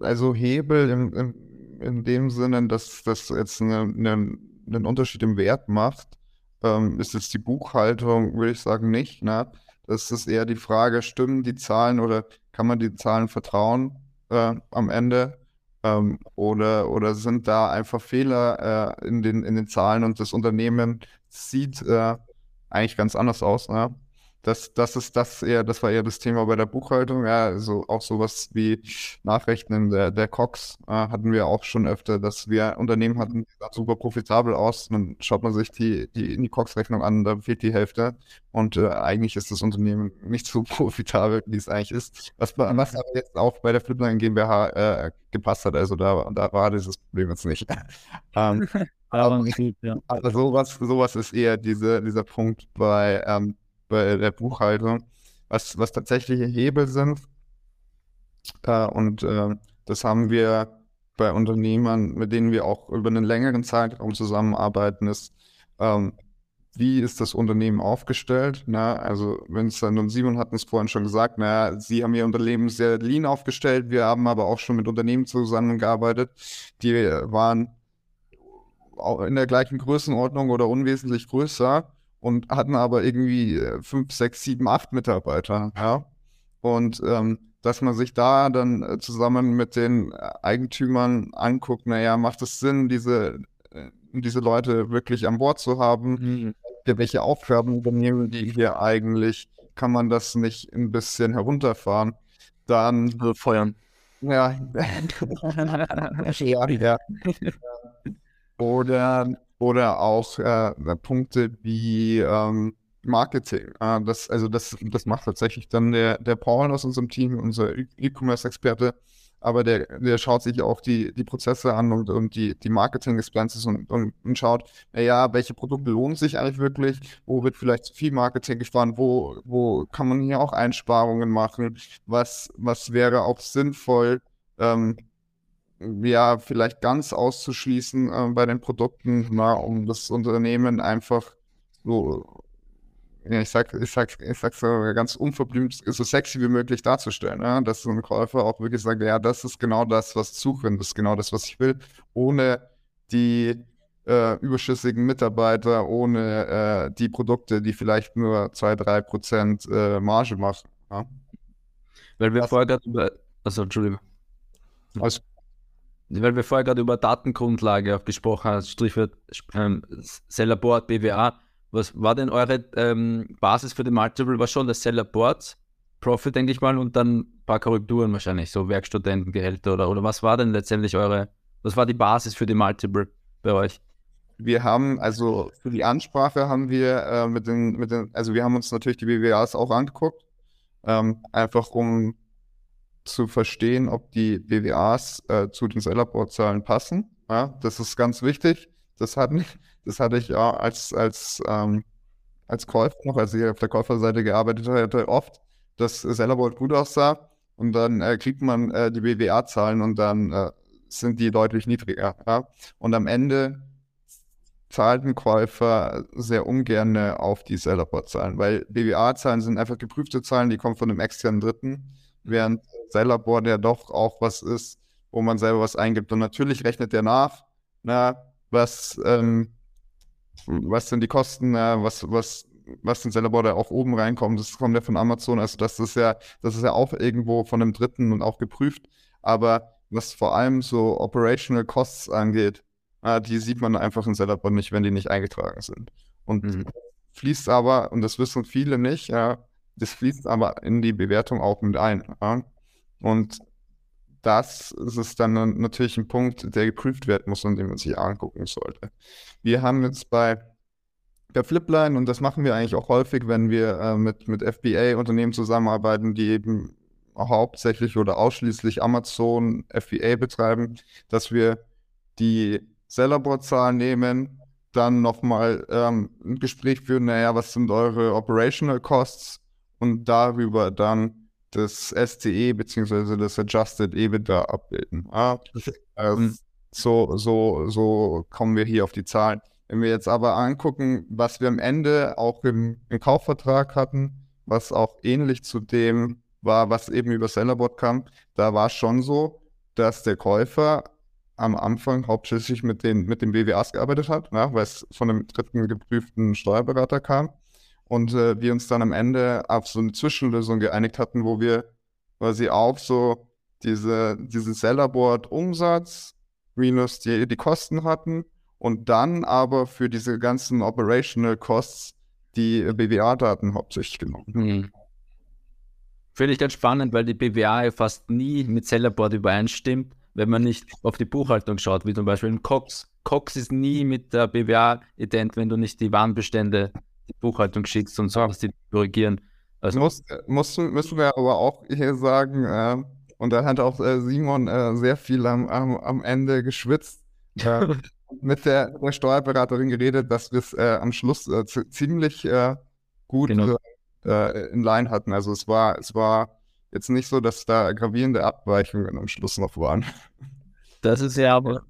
also Hebel im, im, in dem Sinne, dass das jetzt eine, eine, einen Unterschied im Wert macht, ähm, ist es die Buchhaltung, würde ich sagen, nicht. Ne? Das ist eher die Frage, stimmen die Zahlen oder kann man die Zahlen vertrauen äh, am Ende? Ähm, oder, oder sind da einfach Fehler äh, in, den, in den Zahlen und das Unternehmen sieht äh, eigentlich ganz anders aus? Ne? Das, das ist das eher, das war eher das Thema bei der Buchhaltung. Ja, also auch sowas wie Nachrechnen der, der Cox äh, hatten wir auch schon öfter, dass wir Unternehmen hatten, die sahen super profitabel aus. Dann schaut man sich die, die, die Cox-Rechnung an, da fehlt die Hälfte. Und äh, eigentlich ist das Unternehmen nicht so profitabel, wie es eigentlich ist. Was, was aber jetzt auch bei der Flipline GmbH äh, gepasst hat. Also da, da war dieses Problem jetzt nicht. ähm, aber, aber sowas, sowas ist eher diese, dieser Punkt bei ähm, bei der Buchhaltung, was, was tatsächliche Hebel sind. Äh, und äh, das haben wir bei Unternehmern, mit denen wir auch über einen längeren Zeitraum zusammenarbeiten, ist, ähm, wie ist das Unternehmen aufgestellt? Na, also Vincent und Simon hatten es vorhin schon gesagt, naja, sie haben ihr Unternehmen sehr lean aufgestellt, wir haben aber auch schon mit Unternehmen zusammengearbeitet, die waren in der gleichen Größenordnung oder unwesentlich größer und hatten aber irgendwie äh, fünf, sechs, sieben, acht Mitarbeiter, ja. Und ähm, dass man sich da dann äh, zusammen mit den äh, Eigentümern anguckt, naja, macht es Sinn, diese, diese Leute wirklich an Bord zu haben? Mhm. Welche Aufgaben übernehmen die hier eigentlich? Kann man das nicht ein bisschen herunterfahren? Dann
also feuern.
Ja. ja, ja. Oder oder auch äh, Punkte wie ähm, Marketing. Äh, das, also das, das macht tatsächlich dann der, der Paul aus unserem Team, unser E-Commerce-Experte. Aber der, der schaut sich auch die, die Prozesse an und, und die, die Marketing-Expenses und, und, und schaut, naja, welche Produkte lohnen sich eigentlich wirklich, wo wird vielleicht zu viel Marketing gespart, wo, wo kann man hier auch Einsparungen machen, was, was wäre auch sinnvoll, ähm, ja, vielleicht ganz auszuschließen äh, bei den Produkten, na, um das Unternehmen einfach so, ja, ich sag, ich sag, ich sag so ganz unverblümt, so sexy wie möglich darzustellen, ja? dass so ein Käufer auch wirklich sagt, ja, das ist genau das, was ich suche, das ist genau das, was ich will, ohne die äh, überschüssigen Mitarbeiter, ohne äh, die Produkte, die vielleicht nur 2-3% äh, Marge machen. Ja?
Weil wir vorher gerade über, also Entschuldigung. Also, weil wir vorher gerade über Datengrundlage auch gesprochen haben, Strichwort ähm, Seller Board, BWA. Was war denn eure ähm, Basis für den Multiple? War schon das Seller Board, Profit, denke ich mal, und dann ein paar Korrekturen wahrscheinlich, so Werkstudentengehälter oder, oder was war denn letztendlich eure, was war die Basis für die Multiple bei euch?
Wir haben, also für die Ansprache haben wir äh, mit den, mit den, also wir haben uns natürlich die BWAs auch angeguckt, ähm, einfach um zu verstehen, ob die BWAs äh, zu den Sellerboard-Zahlen passen. Ja, das ist ganz wichtig. Das, hat, das hatte ich ja als, als, ähm, als Käufer noch, als ich auf der Käuferseite gearbeitet hatte, oft, dass Sellerboard gut aussah und dann äh, kriegt man äh, die BWA-Zahlen und dann äh, sind die deutlich niedriger. Ja? Und am Ende zahlt ein Käufer sehr ungern auf die Sellerboard-Zahlen, weil BWA-Zahlen sind einfach geprüfte Zahlen, die kommen von einem externen Dritten, während Sellerboard ja doch auch was ist, wo man selber was eingibt. Und natürlich rechnet der nach, na, was, ähm, was sind die Kosten, na, was, was, was sind Sellerboard auch oben reinkommt. Das kommt ja von Amazon. Also das ist ja, das ist ja auch irgendwo von einem Dritten und auch geprüft. Aber was vor allem so Operational Costs angeht, äh, die sieht man einfach in Sellerboard nicht, wenn die nicht eingetragen sind. Und mhm. fließt aber, und das wissen viele nicht, ja, das fließt aber in die Bewertung auch mit ein. Ja? Und das ist dann natürlich ein Punkt, der geprüft werden muss und den man sich angucken sollte. Wir haben jetzt bei der Flipline, und das machen wir eigentlich auch häufig, wenn wir äh, mit, mit FBA-Unternehmen zusammenarbeiten, die eben hauptsächlich oder ausschließlich Amazon FBA betreiben, dass wir die Sellerboard-Zahlen nehmen, dann nochmal ähm, ein Gespräch führen, naja, was sind eure Operational Costs und darüber dann das STE bzw. das Adjusted EBITDA abbilden. Ah, also so, so, so kommen wir hier auf die Zahlen. Wenn wir jetzt aber angucken, was wir am Ende auch im, im Kaufvertrag hatten, was auch ähnlich zu dem war, was eben über Sellerboard kam, da war es schon so, dass der Käufer am Anfang hauptsächlich mit den, mit den BWAs gearbeitet hat, ne, weil es von einem dritten geprüften Steuerberater kam. Und äh, wir uns dann am Ende auf so eine Zwischenlösung geeinigt hatten, wo wir quasi auf so diese, diese Sellerboard-Umsatz minus die, die Kosten hatten und dann aber für diese ganzen Operational Costs die BWA-Daten hauptsächlich genommen. Mhm.
Finde ich ganz spannend, weil die BWA fast nie mit Sellerboard übereinstimmt wenn man nicht auf die Buchhaltung schaut, wie zum Beispiel im Cox. Cox ist nie mit der BWA ident, wenn du nicht die Warenbestände die Buchhaltung schickst und sagst, die korrigieren.
Also muss, muss, müssen wir aber auch hier sagen, äh, und da hat auch äh, Simon äh, sehr viel am, am, am Ende geschwitzt, äh, mit der, der, Steuerberaterin geredet, dass wir es äh, am Schluss äh, ziemlich gut genau. in Line hatten. Also es war, es war jetzt nicht so, dass da gravierende Abweichungen am Schluss noch waren.
Das ist ja aber.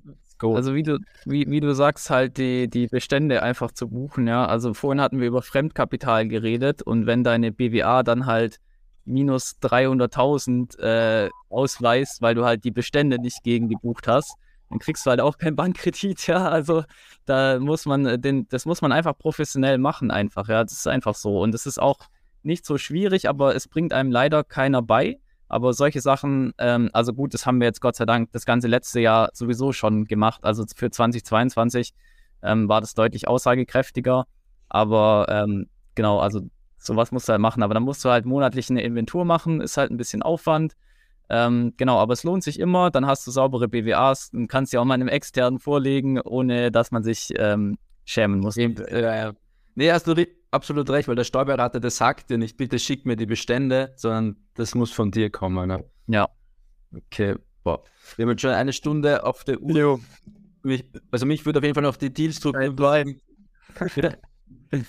Also wie du, wie, wie du sagst, halt die, die Bestände einfach zu buchen, ja. Also vorhin hatten wir über Fremdkapital geredet und wenn deine BWA dann halt minus 300.000 äh, ausweist, weil du halt die Bestände nicht gegen gebucht hast, dann kriegst du halt auch keinen Bankkredit, ja. Also da muss man den, das muss man einfach professionell machen, einfach, ja. Das ist einfach so. Und das ist auch nicht so schwierig, aber es bringt einem leider keiner bei. Aber solche Sachen, ähm, also gut, das haben wir jetzt Gott sei Dank das ganze letzte Jahr sowieso schon gemacht. Also für 2022 ähm, war das deutlich aussagekräftiger. Aber ähm, genau, also sowas musst du halt machen. Aber dann musst du halt monatlich eine Inventur machen, ist halt ein bisschen Aufwand. Ähm, genau, aber es lohnt sich immer. Dann hast du saubere BWAs und kannst ja auch mal einem externen vorlegen, ohne dass man sich ähm, schämen muss. Eben,
äh, nee, hast du absolut recht, weil der Steuerberater, der sagt dir nicht, bitte schick mir die Bestände, sondern das muss von dir kommen. Ne?
Ja.
Okay, boah. Wir haben jetzt schon eine Stunde auf der Uhr. Mich, also mich würde auf jeden Fall noch die Dealstruktur bleiben.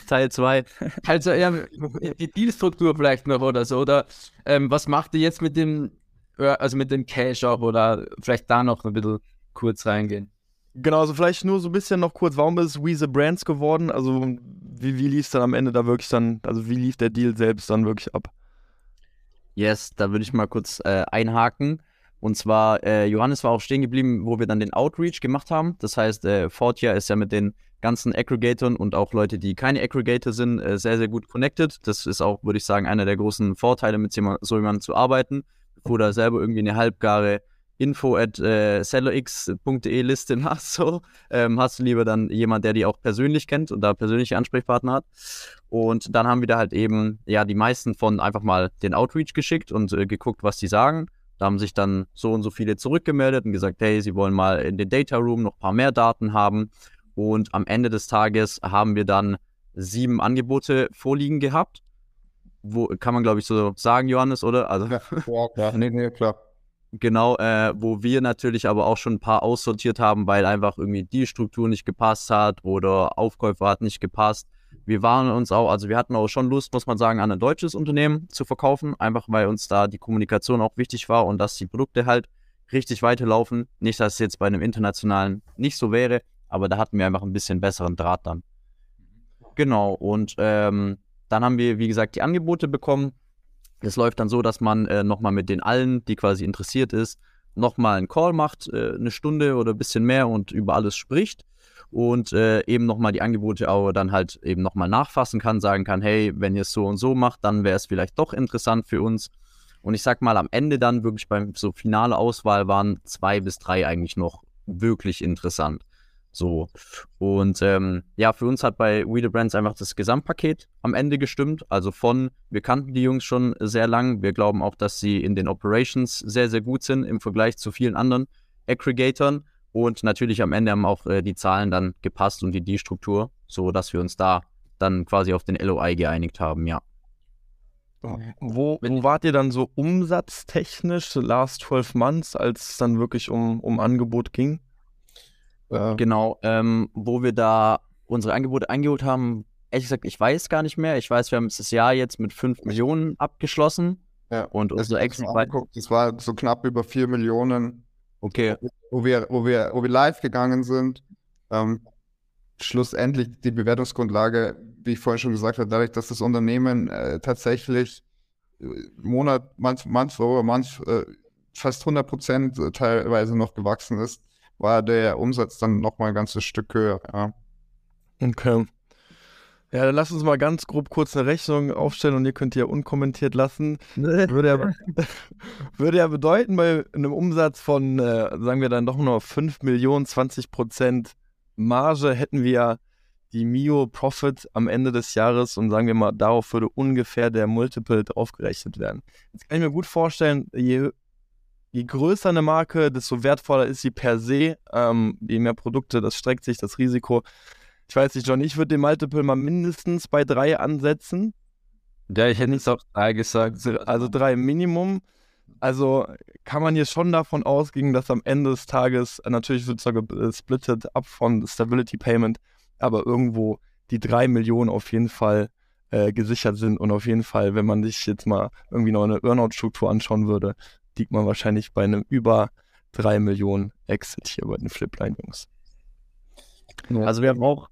Teil 2.
Also ja, die Dealstruktur vielleicht noch oder so. Oder ähm, was macht ihr jetzt mit dem, also mit dem Cash auch oder vielleicht da noch ein bisschen kurz reingehen?
Genau, also vielleicht nur so ein bisschen noch kurz, warum ist We the Brands geworden? Also wie, wie lief es dann am Ende da wirklich dann, also wie lief der Deal selbst dann wirklich ab?
Yes, da würde ich mal kurz äh, einhaken. Und zwar, äh, Johannes war auch stehen geblieben, wo wir dann den Outreach gemacht haben. Das heißt, äh, Fortia ist ja mit den ganzen Aggregatoren und auch Leute, die keine Aggregator sind, äh, sehr, sehr gut connected. Das ist auch, würde ich sagen, einer der großen Vorteile, mit so jemandem zu arbeiten, bevor da selber irgendwie eine halbgare info at äh, sellerx.de Liste machst, so, ähm, hast du lieber dann jemand, der die auch persönlich kennt und da persönliche Ansprechpartner hat. Und dann haben wir da halt eben, ja, die meisten von einfach mal den Outreach geschickt und äh, geguckt, was die sagen. Da haben sich dann so und so viele zurückgemeldet und gesagt, hey, sie wollen mal in den Data Room noch ein paar mehr Daten haben. Und am Ende des Tages haben wir dann sieben Angebote vorliegen gehabt. Wo kann man, glaube ich, so sagen, Johannes, oder? Also,
ja, ja, nee, nee, klar.
Genau, äh, wo wir natürlich aber auch schon ein paar aussortiert haben, weil einfach irgendwie die Struktur nicht gepasst hat oder Aufkäufer hat nicht gepasst. Wir waren uns auch, also wir hatten auch schon Lust, muss man sagen, an ein deutsches Unternehmen zu verkaufen, einfach weil uns da die Kommunikation auch wichtig war und dass die Produkte halt richtig weiterlaufen. Nicht, dass es jetzt bei einem internationalen nicht so wäre, aber da hatten wir einfach ein bisschen besseren Draht dann. Genau, und ähm, dann haben wir, wie gesagt, die Angebote bekommen es läuft dann so, dass man äh, nochmal mit den allen, die quasi interessiert ist, nochmal einen Call macht, äh, eine Stunde oder ein bisschen mehr und über alles spricht und äh, eben nochmal die Angebote auch dann halt eben nochmal nachfassen kann, sagen kann, hey, wenn ihr es so und so macht, dann wäre es vielleicht doch interessant für uns. Und ich sag mal, am Ende dann wirklich beim so finale Auswahl waren zwei bis drei eigentlich noch wirklich interessant. So. Und ähm, ja, für uns hat bei We the Brands einfach das Gesamtpaket am Ende gestimmt. Also von, wir kannten die Jungs schon sehr lang. Wir glauben auch, dass sie in den Operations sehr, sehr gut sind im Vergleich zu vielen anderen Aggregatoren. Und natürlich am Ende haben auch äh, die Zahlen dann gepasst und die D-Struktur, so dass wir uns da dann quasi auf den LOI geeinigt haben, ja.
Wo, wo wart ihr dann so umsatztechnisch, last 12 months, als es dann wirklich um, um Angebot ging?
Äh, genau, ähm, wo wir da unsere Angebote eingeholt haben, ehrlich gesagt, ich weiß gar nicht mehr. Ich weiß, wir haben das Jahr jetzt mit 5 Millionen abgeschlossen.
Ja,
und unsere Exit
Das war so knapp über 4 Millionen.
Okay.
Wo wir, wo wir, wo wir live gegangen sind. Ähm, schlussendlich die Bewertungsgrundlage, wie ich vorhin schon gesagt habe, dadurch, dass das Unternehmen äh, tatsächlich äh, Monat, manch, manch, manch äh, fast 100 Prozent teilweise noch gewachsen ist, war der Umsatz dann nochmal ein ganzes Stück höher. Ja.
Okay. Ja, dann lass uns mal ganz grob kurz eine Rechnung aufstellen und ihr könnt die ja unkommentiert lassen. Würde ja, würde ja bedeuten, bei einem Umsatz von, äh, sagen wir dann doch nur 5 Millionen, 20 Prozent Marge hätten wir die Mio Profit am Ende des Jahres und sagen wir mal, darauf würde ungefähr der Multiple draufgerechnet werden. Jetzt kann ich mir gut vorstellen, je je größer eine Marke, desto wertvoller ist sie per se. Ähm, je mehr Produkte, das streckt sich das Risiko. Ich weiß nicht, John, ich würde den Multiple mal mindestens bei drei ansetzen.
Ja, ich hätte jetzt auch drei gesagt.
Also drei Minimum. Also kann man hier schon davon ausgehen, dass am Ende des Tages, äh, natürlich wird es gesplittet ab von Stability Payment, aber irgendwo die drei Millionen auf jeden Fall äh, gesichert sind und auf jeden Fall, wenn man sich jetzt mal irgendwie noch eine Earnout-Struktur anschauen würde, liegt man wahrscheinlich bei einem über 3 Millionen Exit hier bei den Flipline-Jungs.
Also wir haben auch,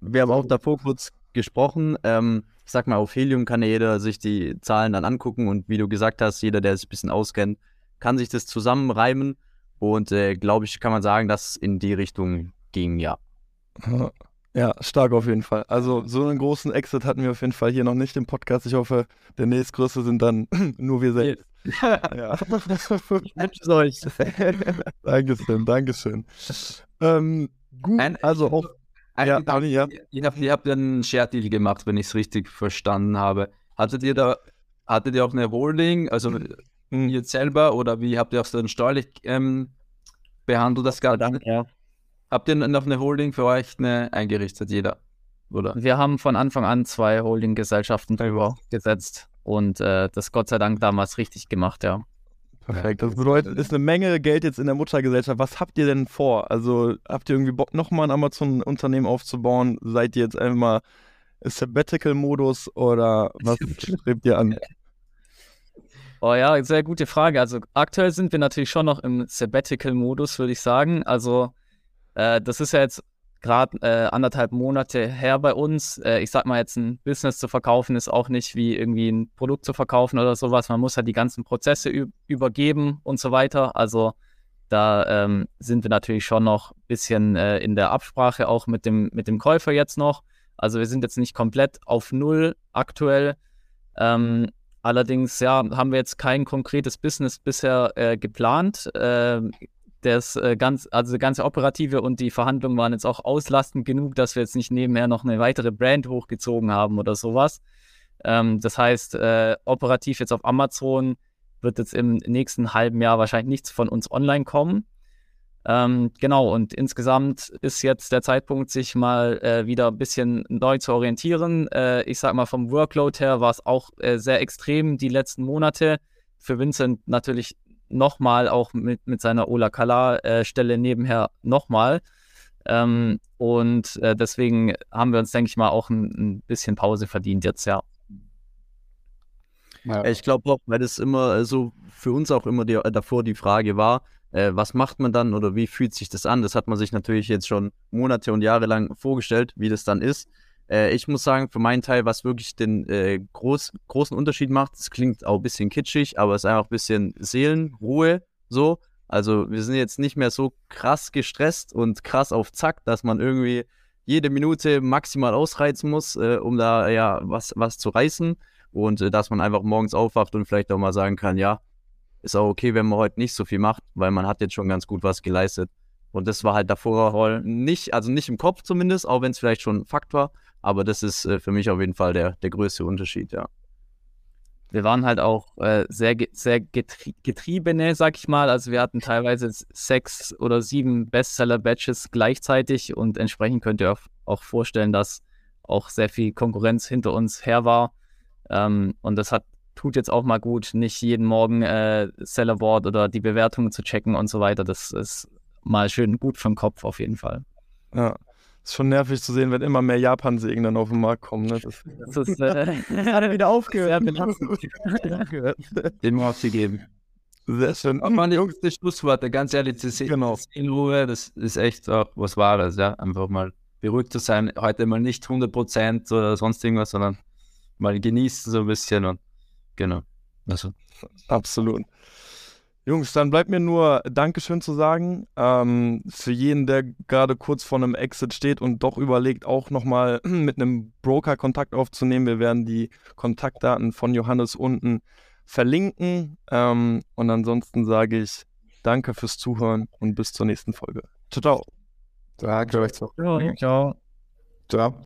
wir haben auch davor kurz gesprochen. Ähm, ich sag mal, auf Helium kann ja jeder sich die Zahlen dann angucken und wie du gesagt hast, jeder, der sich ein bisschen auskennt, kann sich das zusammenreimen. Und äh, glaube ich, kann man sagen, dass in die Richtung ging, ja.
Ja, stark auf jeden Fall. Also so einen großen Exit hatten wir auf jeden Fall hier noch nicht im Podcast. Ich hoffe, der nächstgrößte sind dann nur wir selbst. Ja. Ich wünsche es euch. Dankeschön, Dankeschön. Ähm, gut,
ein, also auch. Ein, ja, Dani, ja. Ihr habt, ihr habt einen Share-Deal gemacht, wenn ich es richtig verstanden habe. Hattet ihr da, hattet ihr auch eine Holding, also mhm. ihr selber, oder wie habt ihr auch so dann steuerlich ähm, behandelt das Ganze? Ja. Habt ihr noch eine Holding für euch eine eingerichtet, jeder?
Oder? Wir haben von Anfang an zwei Holding-Gesellschaften drüber gesetzt und äh, das Gott sei Dank damals richtig gemacht, ja.
Perfekt. Das bedeutet, ist eine Menge Geld jetzt in der Muttergesellschaft. Was habt ihr denn vor? Also habt ihr irgendwie Bock, nochmal ein Amazon-Unternehmen aufzubauen? Seid ihr jetzt einfach mal Sabbatical-Modus oder was strebt ihr an?
Oh ja, sehr gute Frage. Also aktuell sind wir natürlich schon noch im Sabbatical-Modus, würde ich sagen. Also äh, das ist ja jetzt gerade äh, anderthalb Monate her bei uns. Äh, ich sag mal jetzt, ein Business zu verkaufen ist auch nicht wie irgendwie ein Produkt zu verkaufen oder sowas. Man muss halt die ganzen Prozesse übergeben und so weiter. Also da ähm, sind wir natürlich schon noch ein bisschen äh, in der Absprache auch mit dem, mit dem Käufer jetzt noch. Also wir sind jetzt nicht komplett auf Null aktuell. Ähm, allerdings ja, haben wir jetzt kein konkretes Business bisher äh, geplant. Das äh, ganz, also ganze Operative und die Verhandlungen waren jetzt auch auslastend genug, dass wir jetzt nicht nebenher noch eine weitere Brand hochgezogen haben oder sowas. Ähm, das heißt, äh, operativ jetzt auf Amazon wird jetzt im nächsten halben Jahr wahrscheinlich nichts von uns online kommen. Ähm, genau, und insgesamt ist jetzt der Zeitpunkt, sich mal äh, wieder ein bisschen neu zu orientieren. Äh, ich sag mal, vom Workload her war es auch äh, sehr extrem die letzten Monate. Für Vincent natürlich nochmal auch mit, mit seiner Ola Kala-Stelle äh, nebenher nochmal. Ähm, und äh, deswegen haben wir uns, denke ich mal, auch ein, ein bisschen Pause verdient jetzt, ja.
ja. Ich glaube auch, weil das immer so für uns auch immer die, davor die Frage war, äh, was macht man dann oder wie fühlt sich das an? Das hat man sich natürlich jetzt schon Monate und Jahre lang vorgestellt, wie das dann ist. Äh, ich muss sagen, für meinen Teil, was wirklich den äh, groß, großen Unterschied macht, es klingt auch ein bisschen kitschig, aber es ist einfach ein bisschen Seelenruhe so. Also wir sind jetzt nicht mehr so krass gestresst und krass auf Zack, dass man irgendwie jede Minute maximal ausreizen muss, äh, um da ja was, was zu reißen. Und äh, dass man einfach morgens aufwacht und vielleicht auch mal sagen kann, ja, ist auch okay, wenn man heute nicht so viel macht, weil man hat jetzt schon ganz gut was geleistet. Und das war halt davor nicht, also nicht im Kopf zumindest, auch wenn es vielleicht schon ein Fakt war. Aber das ist äh, für mich auf jeden Fall der, der größte Unterschied, ja.
Wir waren halt auch äh, sehr, sehr getrie getriebene, sag ich mal. Also wir hatten teilweise sechs oder sieben Bestseller-Batches gleichzeitig und entsprechend könnt ihr auch vorstellen, dass auch sehr viel Konkurrenz hinter uns her war. Ähm, und das hat, tut jetzt auch mal gut, nicht jeden Morgen äh, Seller Board oder die Bewertungen zu checken und so weiter. Das ist mal schön gut den Kopf auf jeden Fall.
Ja. Ist schon nervig zu sehen, wenn immer mehr Japan-Segen dann auf den Markt kommen. Ne? Das,
das ist, äh,
hat er wieder aufgehört.
Den muss ich geben.
Sehr schön.
Aber meine Jungs, das Schlussworte, ganz ehrlich, das ist
Genau.
in Ruhe, das ist echt auch was Wahres, ja. Einfach mal beruhigt zu sein, heute mal nicht 100% oder sonst irgendwas, sondern mal genießen so ein bisschen und genau. Also,
Absolut. Jungs, dann bleibt mir nur Dankeschön zu sagen. Ähm, für jeden, der gerade kurz vor einem Exit steht und doch überlegt, auch nochmal mit einem Broker Kontakt aufzunehmen. Wir werden die Kontaktdaten von Johannes unten verlinken. Ähm, und ansonsten sage ich Danke fürs Zuhören und bis zur nächsten Folge. Ciao, ciao.
Danke euch.
ciao.
Ciao.